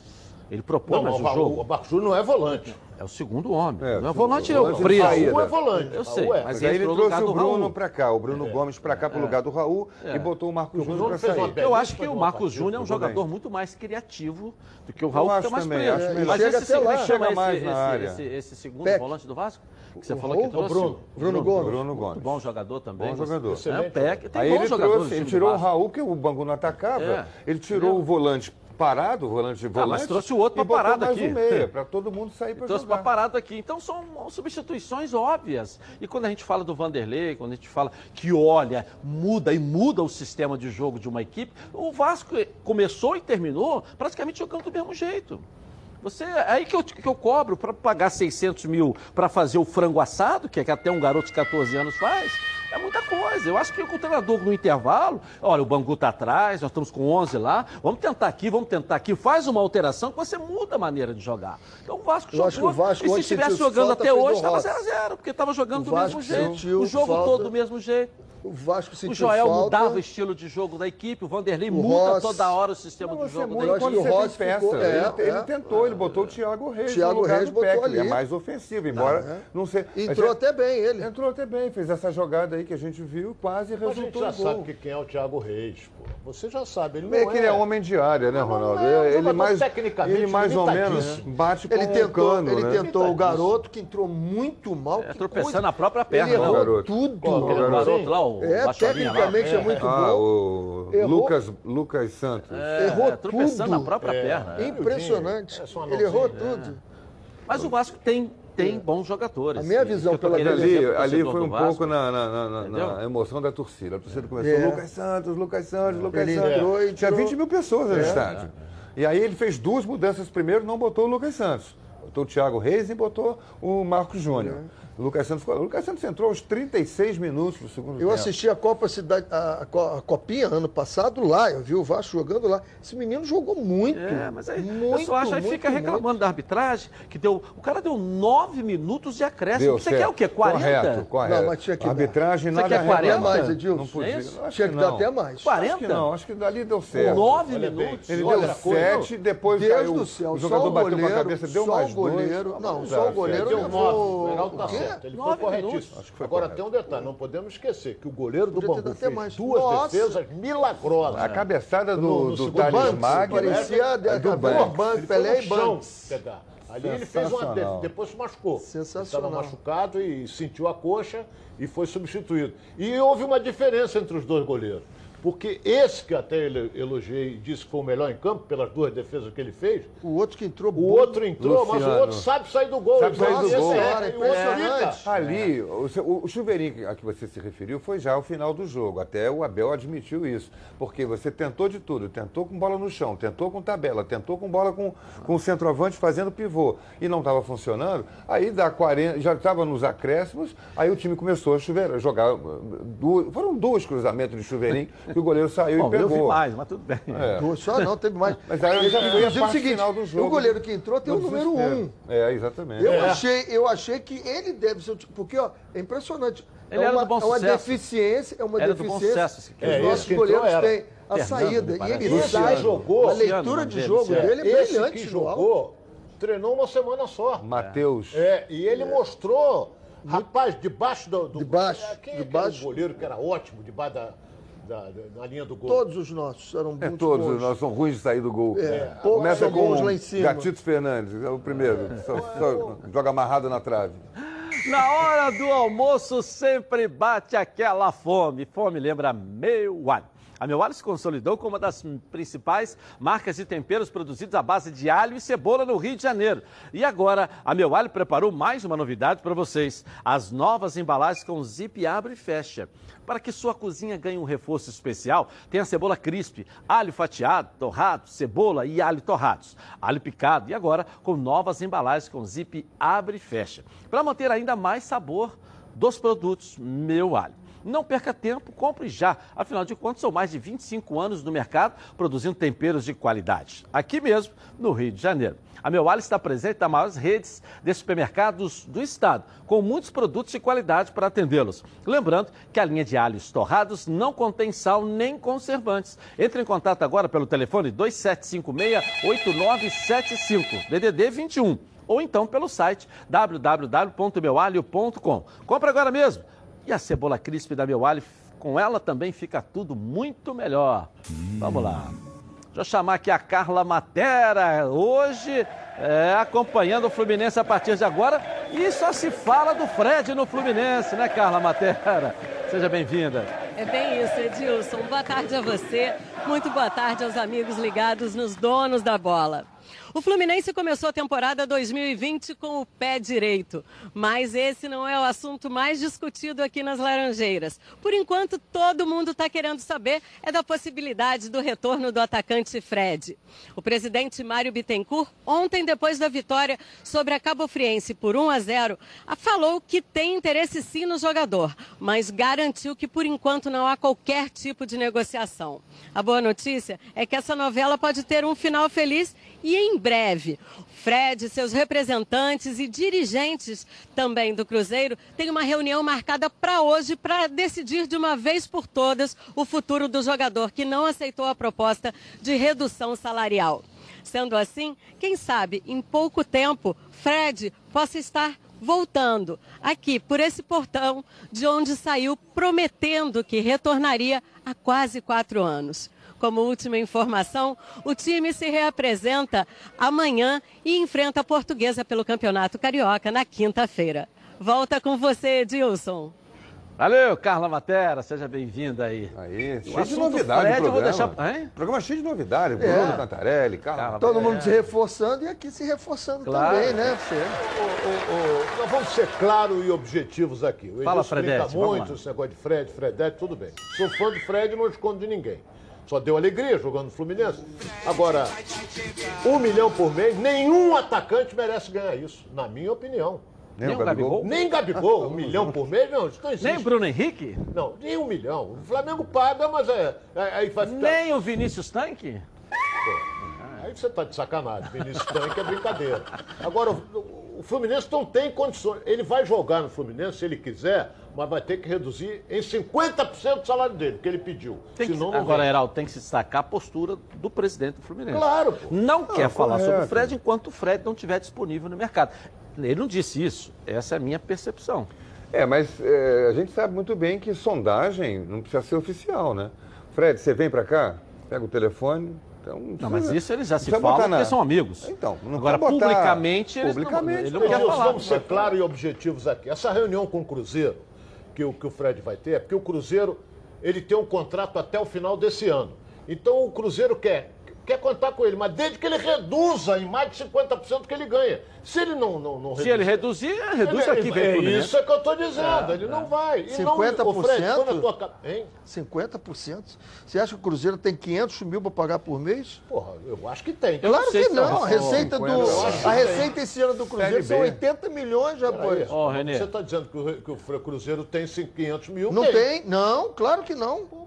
Ele propõe mais o, jogo. O Marcos Júnior não é volante. É o segundo homem. É, não é volante, é O Raul é volante. Eu sei. É. Mas, aí ele trouxe o Bruno para cá, o Bruno é. Gomes para cá, para o é. lugar do Raul, e é. botou o Marcos Júnior para sair. Eu acho que o Marcos Júnior é um jogador muito mais criativo do que o Raul, que está mais preso. Mas chama mais esse segundo volante do Vasco? Que você o falou Rô, que trouxe? O Bruno, Bruno, Bruno Gomes. Bruno Gomes. bom jogador também. Bom jogador. É, tem Aí bons ele jogadores trouxe, ele tirou o Raul, que é o Bangu não atacava. É, ele tirou entendeu? É o volante parado, o volante de volante. Ah, mas trouxe o outro para parado mais aqui. Um para todo mundo sair para Trouxe para parado aqui. Então são substituições óbvias. E quando a gente fala do Vanderlei, quando a gente fala que olha, muda e muda o sistema de jogo de uma equipe, o Vasco começou e terminou praticamente jogando do mesmo jeito. Você, é aí que eu, que eu cobro para pagar 600 mil para fazer o frango assado, que é que até um garoto de 14 anos faz, é muita coisa. Eu acho que o treinador no intervalo, olha, o Bangu está atrás, nós estamos com 11 lá, vamos tentar aqui, vamos tentar aqui, faz uma alteração que você muda a maneira de jogar. Então o Vasco Eu jogou, acho que o Vasco, e se estivesse jogando até hoje, estava derrota. 0x0, porque estava jogando O do mesmo jeito, o jogo falta. todo do mesmo jeito. O Vasco O sentiu Joel falta. mudava o estilo de jogo da equipe, o Vanderlei O muda Ross- toda hora o sistema Não, de você jogo muda da equipe. você Ross peça. ficou- ele, é, ele é. tentou, ele botou o Thiago Reis Thiago no lugar Reis do botou Peck, ali. ele é mais ofensivo, embora é. não sei... Entrou é- até bem ele. Entrou até bem, fez essa jogada aí que a gente viu e quase Mas a gente resultou já em gol. sabe que quem é o Thiago Reis, pô. Você já sabe, ele não é... que ele é homem de área, né, Ronaldo? é ele mais, tecnicamente ele mais ou menos bate com Ele o tentou, cano, ele né? tentou o garoto que entrou muito mal. É, tropeçando coisa. na própria perna, Ele né, errou tudo. Qual, O aquele garoto lá, o É, baixolinho lá. tecnicamente é, muito Ah, bom. o Errou. Lucas, Lucas Santos. É, Errou tropeçando tudo. na própria É. perna. é. Impressionante. É só um Ele errou anãozinho, tudo. Mas o Vasco tem, tem bons jogadores. A minha visão pela ali, ali foi um pouco na, na- na- na- emoção da torcida. A torcida começou, É. Lucas Santos, Lucas Santos, Lucas Ele Santos. e Tinha tirou- 20 mil pessoas no É. estádio. E aí ele fez duas mudanças. Primeiro, não botou o Lucas Santos. Botou o Thiago Reis e botou o Marcos Júnior. O Lucas Santos ficou. O Lucas Santos entrou aos 36 minutos do segundo Eu tempo. assisti a Copa Cidade, a, a Co- a Copinha ano passado lá, eu vi o Vasco jogando lá. Esse menino jogou muito. É, mas aí muito, o pessoal acha, aí muito, fica reclamando muito. da arbitragem, que deu. O cara deu nove minutos de acréscimo. Deu Você certo. quer o quê? 40? Correto, correto. Não, mas tinha que A arbitragem Você nada quer 40? reclama. mais, Edilson? Não podia. É isso? Acho Tinha que dar não. até mais. 40? Acho que não, acho que dali deu certo. nove Olha bem, minutos. Ele deu sete, depois Deus caiu, do céu, o só jogador o bateu com a goleiro, cabeça, deu só mais o goleiro, dois. não, só o goleiro Deu levou- nove, o Heraldo tá? Certo. Ele foi corretíssimo. minutos. Acho que foi Agora correto. tem um detalhe, não podemos esquecer que o goleiro do Podia Bangu fez mais. duas Nossa. defesas milagrosas. A cabeçada do, No- no do Thales Magno. parecia a- é do Ele foi Pelé e pegar. Ali ele fez uma Sensacional. de- depois se machucou. Sensacional. Estava machucado e sentiu a coxa e foi substituído. E houve uma diferença entre os dois goleiros. Porque esse que até ele elogiei e disse que foi o melhor em campo pelas duas defesas que ele fez, O outro que entrou o bom. outro entrou, mas o Luciano. outro sabe sair do gol. Sabe sair Então, do esse gol. é, impressionante. fica. Ali, o, o, chuveirinho a que você se referiu foi já o final do jogo. Até o Abel admitiu isso. Porque você tentou de tudo. Tentou com bola no chão, tentou com tabela, tentou com bola com, com o centroavante fazendo pivô. E não estava funcionando. Aí dá 40, já estava nos acréscimos, aí o time começou a chover, a jogar. uh, duas- foram dois cruzamentos de chuveirinho que o goleiro saiu Bom, e eu pegou. vi mais, mas tudo bem. É. Duas só não, teve mais. Mas aí já foi a parte seguinte, final do jogo. o goleiro que entrou tem o número um. É, exatamente. Eu, É. achei, eu achei que ele deve ser o tipo. Porque, ó, é impressionante. Ele é era uma, do bom é uma sucesso. deficiência, é uma Era do bom deficiência sucesso, que é, os nossos goleiros têm a Fernando, saída. E ele sai. que jogou, a leitura de jogo dele, dele é Esse brilhante. que alto. jogou, treinou uma semana só. Mateus. É, e ele mostrou, rapaz, debaixo do. do Debaixo, é, quem é debaixo. que era o goleiro que era ótimo, debaixo da, da, da- da linha do gol? Todos os nossos eram É, muito todos, bons. nós somos ruins de sair do gol. É, poucos Começa são com bons lá em cima. Gatito Fernandes, é o primeiro. Só- só joga amarrado na trave. Na hora do almoço sempre bate aquela fome. Fome lembra meu alho. A Meu Alho se consolidou como uma das principais marcas de temperos produzidos à base de alho e cebola no Rio de Janeiro. E agora, a Meu Alho preparou mais uma novidade para vocês: as novas embalagens com zip abre e fecha. Para que sua cozinha ganhe um reforço especial, tem a cebola crisp, alho fatiado, torrado, cebola e alho torrados, alho picado e agora com novas embalagens com zip abre e fecha. Para manter ainda mais sabor dos produtos Meu Alho. Não perca tempo, compre já. Afinal de contas, são mais de 25 anos no mercado produzindo temperos de qualidade. Aqui mesmo, no Rio de Janeiro. A Meu Alho está presente nas maiores redes de supermercados do estado, com muitos produtos de qualidade para atendê-los. Lembrando que a linha de alhos torrados não contém sal nem conservantes. Entre em contato agora pelo telefone 2756-8975, DDD 21, ou então pelo site www.meualho.com. Compre agora mesmo. E a cebola crisp da Meu Alho, com ela também fica tudo muito melhor. Vamos lá. Deixa eu chamar aqui a Carla Matera, hoje é, acompanhando o Fluminense a partir de agora. E só se fala do Fred no Fluminense, né, Carla Matera? Seja bem-vinda. É bem isso, Edilson. Boa tarde a você. Muito boa tarde aos amigos ligados nos donos da bola. O Fluminense começou a temporada 2020 com o pé direito, mas esse não é o assunto mais discutido aqui nas Laranjeiras. Por enquanto, todo mundo está querendo saber é da possibilidade do retorno do atacante Fred. O presidente Mário Bittencourt, ontem, depois da vitória sobre a Cabo Friense por 1 a 0, falou que tem interesse sim no jogador, mas garantiu que por enquanto não há qualquer tipo de negociação. A boa notícia é que essa novela pode ter um final feliz e em breve. Fred, seus representantes e dirigentes também do Cruzeiro têm uma reunião marcada para hoje para decidir de uma vez por todas o futuro do jogador que não aceitou a proposta de redução salarial. Sendo assim, quem sabe em pouco tempo Fred possa estar voltando aqui por esse portão de onde saiu prometendo que retornaria há quase quatro anos. Como última informação, o time se reapresenta amanhã e enfrenta a Portuguesa pelo Campeonato Carioca na quinta-feira. Volta com você, Edilson. Valeu, Carla Matera, seja bem-vinda aí. Aí, O cheio de novidade Fred, o eu vou programa. deixar- Hein? Programa cheio de novidade. É. Bruno Cantarelli, Carla. Todo Matera. mundo se reforçando e aqui se reforçando Claro. também, né, Fê? Ô, nós vamos ser claros e objetivos aqui. O Fala, Fredete, muito esse negócio de Fred, Fredete, tudo bem. Sou fã do Fred e não escondo de ninguém. Só deu alegria jogando no Fluminense. Agora, um milhão por mês, nenhum atacante merece ganhar isso, na minha opinião. Nem Nem o Gabigol? Gabigol? Nem Gabigol, um milhão por mês, não, isso não existe. Nem o Bruno Henrique? Não, nem um milhão. O Flamengo paga, mas é, é- aí ficar... Nem o Vinícius Tanque? Aí você tá de sacanagem. Vinícius Tanque é brincadeira. Agora, o, o Fluminense não tem condições. Ele vai jogar no Fluminense se ele quiser, mas vai ter que reduzir em 50% o salário dele, que ele pediu. Tem que- Senão não agora. Heraldo, tem que se destacar a postura do presidente do Fluminense. Claro, pô. Não Não, quer falar correto. sobre o Fred enquanto o Fred não estiver disponível no mercado. Ele não disse isso. Essa é a minha percepção. É, mas é, a gente sabe muito bem que sondagem não precisa ser oficial, né? Fred, você vem pra cá, pega o telefone. Então, não, Não, mas isso eles já se botar falam na- porque são amigos. Então, não Agora, publicamente, eles não- publicamente, ele não quer falar. Vamos ser claros e objetivos aqui. Essa reunião com o Cruzeiro, que o, que o Fred vai ter, é porque o Cruzeiro ele tem um contrato até o final desse ano. Então o Cruzeiro quer, quer contar com ele, mas desde que ele reduza em mais de 50% que ele ganha. Se ele não, não, não Se ele reduzir, reduz ele- aqui, vem É Fluminense. isso que eu estou dizendo, ele não vai. E não, 50%? ô, Fred, quando a tua hein? 50%? Você acha que o Cruzeiro tem 500 mil para pagar por mês? Porra, eu acho que tem. Claro que não. A receita, do, a tem. receita esse ano do Cruzeiro são 80 milhões, rapaz. Peraí, Você está dizendo que o, que o Cruzeiro tem 500 mil? Não tem, não, claro que não.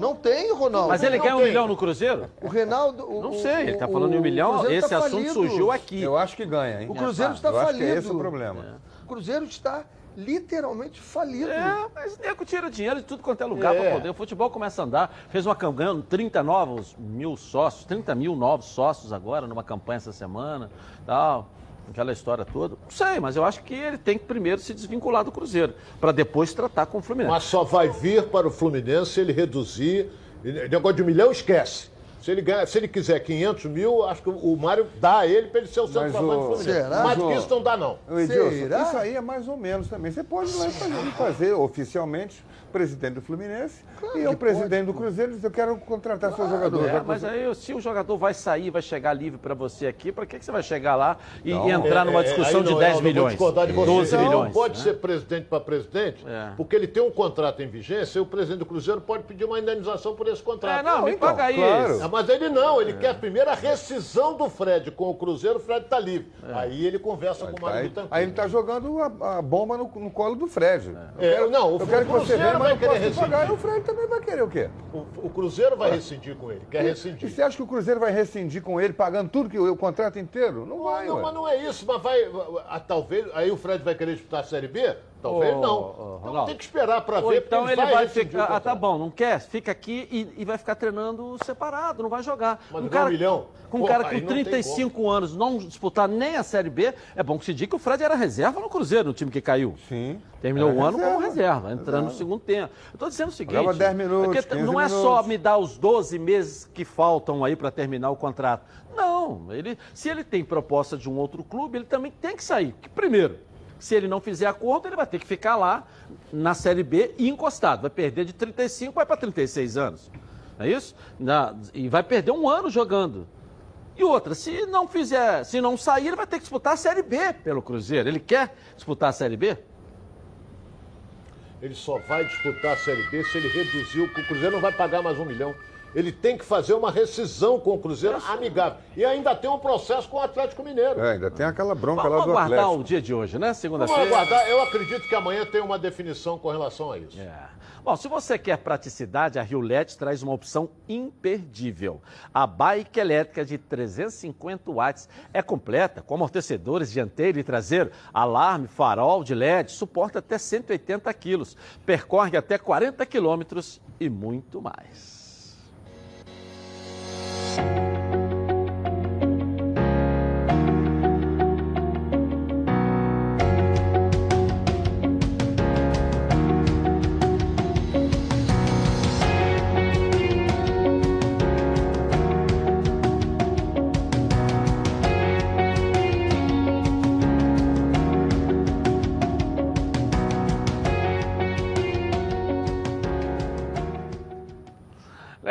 Não tem, Ronaldo. Mas ele Não quer um tem. milhão no Cruzeiro? O Reinaldo. o- Não sei, ele está falando em um milhão. Cruzeiro Esse tá assunto falido. surgiu aqui. Eu acho que ganha, hein? O Cruzeiro está Eu acho que falido. é esse o problema. O Cruzeiro está literalmente falido. É, mas nego tira dinheiro de tudo quanto é lugar É. para poder. O futebol começa a andar. Fez uma campanha, ganhando 30 novos mil sócios, 30 mil novos sócios agora, numa campanha essa semana, tal. Aquela história toda. Não sei, mas eu acho que ele tem que primeiro se desvincular do Cruzeiro, para depois tratar com o Fluminense. Mas só vai vir para o Fluminense se ele reduzir. Negócio de um milhão, esquece. Se ele, ganha, se ele quiser 500 mil, acho que o Mário dá a ele para ele ser o centroavante do Fluminense. Será? Mas Mas, isso não dá, não. Edilson, isso aí é mais ou menos também. Você pode e fazer, fazer oficialmente presidente do Fluminense e eu, presidente do Cruzeiro, diz, eu quero contratar seu jogador. É, mas aí, se o jogador vai sair, vai chegar livre para você aqui, para que, que você vai chegar lá e, Não. entrar numa É, é, discussão aí de não, 10 eu não vou milhões? discordar de você. 12 Não milhões. pode né? ser presidente para presidente, É. porque ele tem um contrato em vigência e o presidente do Cruzeiro pode pedir uma indenização por esse contrato. É, não, me paga isso. Ah, Mas ele não, ele quer primeiro a rescisão do Fred com o Cruzeiro, o Fred está livre. É. Aí ele conversa com o Mário Aí, Bittencourt. aí ele está jogando a, a bomba no, no colo do Fred. Eu É, quero, não, o eu quero que você venha, vai não querer pagar. rescindir. E o Fred também vai querer o quê? O, o Cruzeiro vai rescindir com ele, quer E rescindir. você acha que o Cruzeiro vai rescindir com ele, pagando tudo, que o, o contrato inteiro? Não vai, Não, ué. mas não é isso, mas vai. ah, talvez. Aí o Fred vai querer disputar a Série B? Talvez Ô, não. ô, Então tem que esperar para ver. então porque ele vai, o ficar. Ah, tá bom, não quer? Fica aqui e, e vai ficar treinando separado, não vai jogar. Mas um cara, um milhão? Com um Pô, cara com não tem 35 anos não disputar nem a Série B, é bom que se diga que o Fred era reserva no Cruzeiro, no time que caiu. Sim. Terminou o ano como reserva. reserva, entrando no segundo tempo. Eu estou dizendo o seguinte: Jogava 10 minutos, é que 15 não é só minutos. me dar os 12 meses que faltam aí para terminar o contrato. Não, ele, se ele tem proposta de um outro clube, ele também tem que sair. Que, primeiro, Se ele não fizer acordo, ele vai ter que ficar lá na Série B encostado. Vai perder de 35, vai para 36 anos. Não é isso? E vai perder um ano jogando. E outra, se não fizer, se não sair, ele vai ter que disputar a Série B pelo Cruzeiro. Ele quer disputar a Série B? Ele só vai disputar a Série B se ele reduzir. O Cruzeiro não vai pagar mais um milhão. Ele tem que fazer uma rescisão com o Cruzeiro amigável. E ainda tem um processo com o Atlético Mineiro. É, ainda tem aquela bronca Vamos lá do aguardar Atlético. o dia de hoje, né? Vamos Segunda-feira. aguardar. Eu acredito que amanhã tem uma definição com relação a isso. É. Bom, se você quer praticidade, a Rio LED traz uma opção imperdível. A bike elétrica de 350 watts é completa, com amortecedores dianteiro e traseiro, alarme, farol de LED, suporta até 180 quilos, percorre até 40 quilômetros e muito mais. Thank you.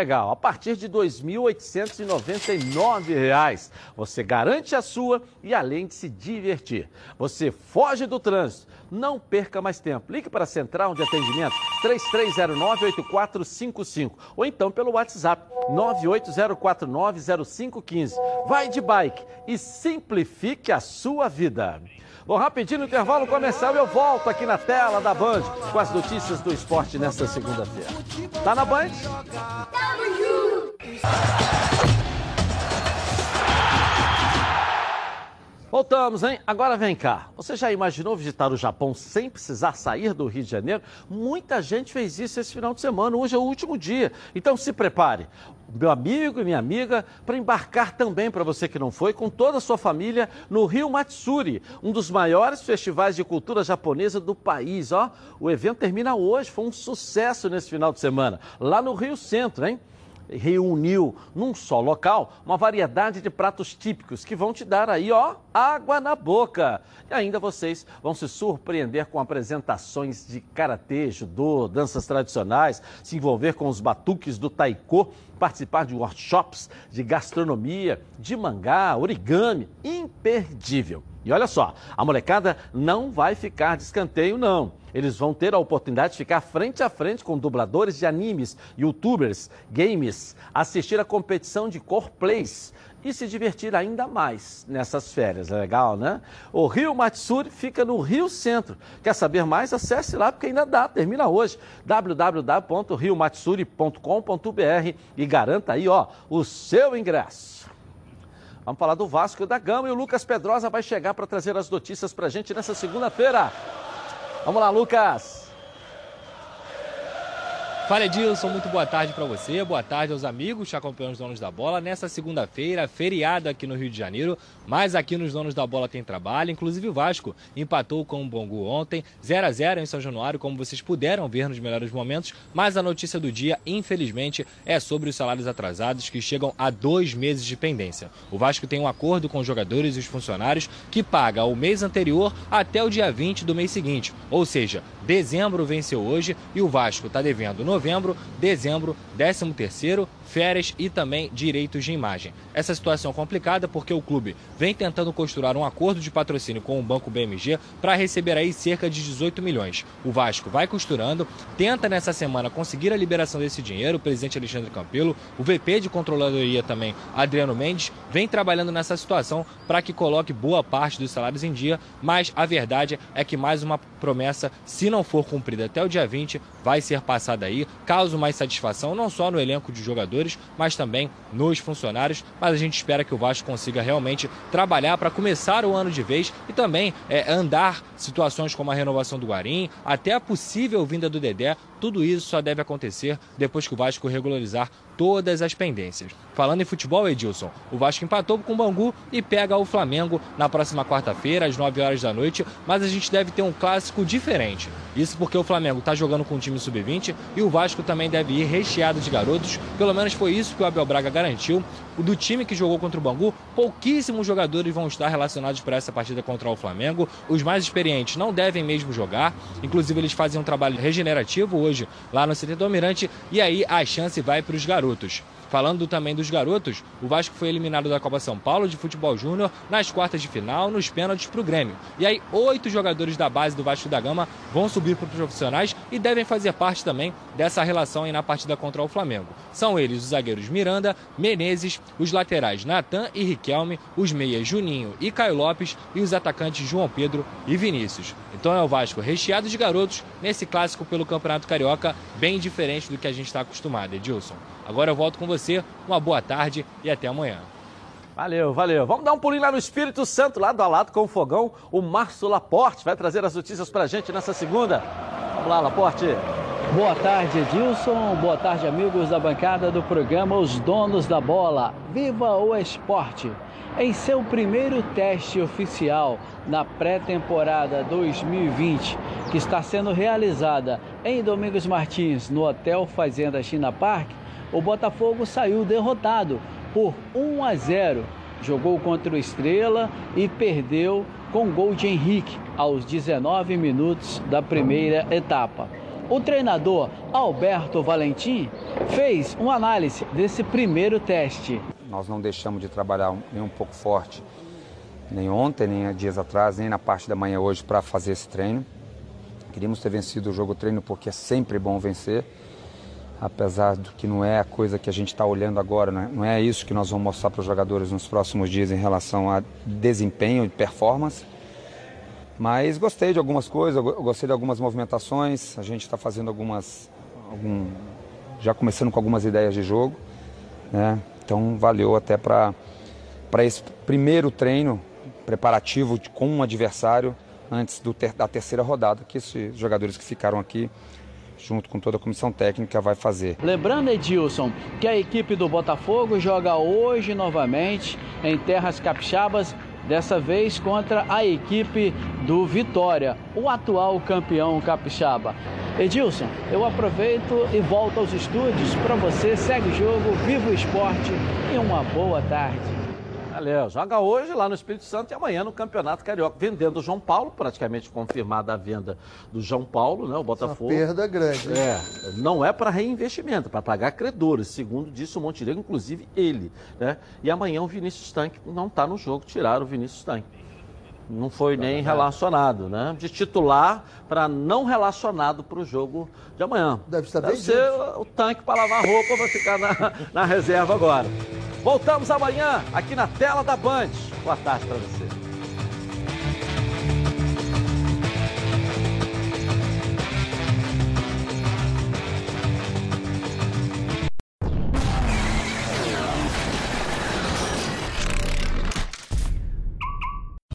Legal, a partir de 2.899 reais, você garante a sua e além de se divertir. Você foge do trânsito, não perca mais tempo. Ligue para a Central de Atendimento 3309-8455 ou então pelo WhatsApp 980490515. Vai de bike e simplifique a sua vida. Bom, rapidinho no intervalo comercial eu volto aqui na tela da Band com as notícias do esporte nesta segunda-feira. Tá na Band? Voltamos, hein? Agora vem cá. Você já imaginou visitar o Japão sem precisar sair do Rio de Janeiro? Muita gente fez isso esse final de semana. Hoje é o último dia. Então se prepare, meu amigo e minha amiga, para embarcar também para você que não foi, com toda a sua família, no Rio Matsuri, um dos maiores festivais de cultura japonesa do país. Ó, o evento termina hoje, foi um sucesso nesse final de semana, lá no Rio Centro, hein? Reuniu num só local uma variedade de pratos típicos que vão te dar aí, ó, água na boca. E ainda vocês vão se surpreender com apresentações de karatê, judô, danças tradicionais, se envolver com os batuques do taiko, participar de workshops de gastronomia, de mangá, origami, imperdível. E olha só, a molecada não vai ficar de escanteio, não. Eles vão ter a oportunidade de ficar frente a frente com dubladores de animes, youtubers, games, assistir a competição de core plays e se divertir ainda mais nessas férias. É legal, né? O Rio Matsuri fica no Rio Centro. Quer saber mais? Acesse lá porque ainda dá, termina hoje. www.riomatsuri.com.br e garanta aí, ó, o seu ingresso. Vamos falar do Vasco da Gama e o Lucas Pedrosa vai chegar para trazer as notícias para a gente nessa segunda-feira. Vamos lá, Lucas. Fala Edilson, muito boa tarde para você, boa tarde aos amigos os donos da bola. Nessa segunda-feira, feriado aqui no Rio de Janeiro, mas aqui nos donos da bola tem trabalho. Inclusive o Vasco empatou com o Bangu ontem, 0 a 0 em São Januário, como vocês puderam ver nos melhores momentos. Mas a notícia do dia, infelizmente, é sobre os salários atrasados que chegam a dois meses de pendência. O Vasco tem um acordo com os jogadores e os funcionários que paga o mês anterior até o dia 20 do mês seguinte. Ou seja, dezembro venceu hoje e o Vasco está devendo novembro, dezembro, 13 terceiro, férias e também direitos de imagem. Essa situação é complicada porque o clube vem tentando costurar um acordo de patrocínio com o Banco BMG para receber aí cerca de 18 milhões. O Vasco vai costurando, tenta nessa semana conseguir a liberação desse dinheiro, o presidente Alexandre Campelo, o VP de controladoria também, Adriano Mendes, vem trabalhando nessa situação para que coloque boa parte dos salários em dia, mas a verdade é que mais uma promessa, se não for cumprida até o dia 20, vai ser passada aí, caso mais satisfação não só no elenco de jogadores, mas também nos funcionários. Mas a gente espera que o Vasco consiga realmente trabalhar para começar o ano de vez e também é, andar situações como a renovação do Guarim, até a possível vinda do Dedé, tudo isso só deve acontecer depois que o Vasco regularizar todas as pendências. Falando em futebol, Edilson, o Vasco empatou com o Bangu e pega o Flamengo na próxima quarta-feira, às 9 horas da noite, mas a gente deve ter um clássico diferente. Isso porque o Flamengo está jogando com o time sub-20 e o Vasco também deve ir recheado de garotos, pelo menos foi isso que o Abel Braga garantiu. O do time que jogou contra o Bangu, pouquíssimos jogadores vão estar relacionados para essa partida contra o Flamengo. Os mais experientes não devem mesmo jogar, inclusive eles fazem um trabalho regenerativo hoje lá no CT do Almirante e aí a chance vai para os garotos. Falando também dos garotos, o Vasco foi eliminado da Copa São Paulo de futebol júnior nas quartas de final, nos pênaltis para o Grêmio. E aí, oito jogadores da base do Vasco da Gama vão subir para os profissionais e devem fazer parte também dessa relação aí na partida contra o Flamengo. São eles os zagueiros Miranda, Menezes, os laterais Natan e Riquelme, os meias Juninho e Caio Lopes e os atacantes João Pedro e Vinícius. Então é o Vasco recheado de garotos nesse clássico pelo Campeonato Carioca, bem diferente do que a gente está acostumado, Edilson. Agora eu volto com você, uma boa tarde e até amanhã. Valeu, valeu. Vamos dar um pulinho lá no Espírito Santo, lado a lado com o fogão. O Márcio Laporte vai trazer as notícias pra gente nessa segunda. Vamos lá, Laporte. Boa tarde, Edilson. Boa tarde, amigos da bancada do programa Os Donos da Bola. Viva o esporte! Em seu primeiro teste oficial na pré-temporada 2020, que está sendo realizada em Domingos Martins, no Hotel Fazenda China Park, o Botafogo saiu derrotado por 1 a 0. Jogou contra o Estrela e perdeu com gol de Henrique aos 19 minutos da primeira etapa. O treinador Alberto Valentim fez uma análise desse primeiro teste. Nós não deixamos de trabalhar nem um pouco forte, nem ontem, nem dias atrás, nem na parte da manhã hoje para fazer esse treino. Queríamos ter vencido o jogo treino porque é sempre bom vencer apesar do que não é a coisa que a gente está olhando agora, né? não é isso que nós vamos mostrar para os jogadores nos próximos dias em relação a desempenho e performance. Mas gostei de algumas coisas, gostei de algumas movimentações, a gente está fazendo algumas, algum, já começando com algumas ideias de jogo, né? então valeu até para esse primeiro treino preparativo com um adversário antes ter, da terceira rodada, que esses jogadores que ficaram aqui junto com toda a comissão técnica, vai fazer. Lembrando, Edilson, que a equipe do Botafogo joga hoje novamente em terras capixabas, dessa vez contra a equipe do Vitória, o atual campeão capixaba. Edilson, eu aproveito e volto aos estúdios para você. Segue o jogo, viva o esporte e uma boa tarde. Valeu. Joga hoje lá no Espírito Santo e amanhã no Campeonato Carioca. Vendendo o João Paulo, praticamente confirmada a venda do João Paulo, né? O Botafogo. Uma perda grande. É. Não é para reinvestimento, é para pagar credores. Segundo disse o Montenegro, inclusive ele. Né? E amanhã o Vinícius Tanque não está no jogo, tiraram o Vinícius Tanque. Não foi nem relacionado, né? De titular para não relacionado para o jogo de amanhã. Deve estar Deve bem ser o tanque para lavar roupa, vai ficar na, na reserva agora. Voltamos amanhã aqui na tela da Band. Boa tarde para você.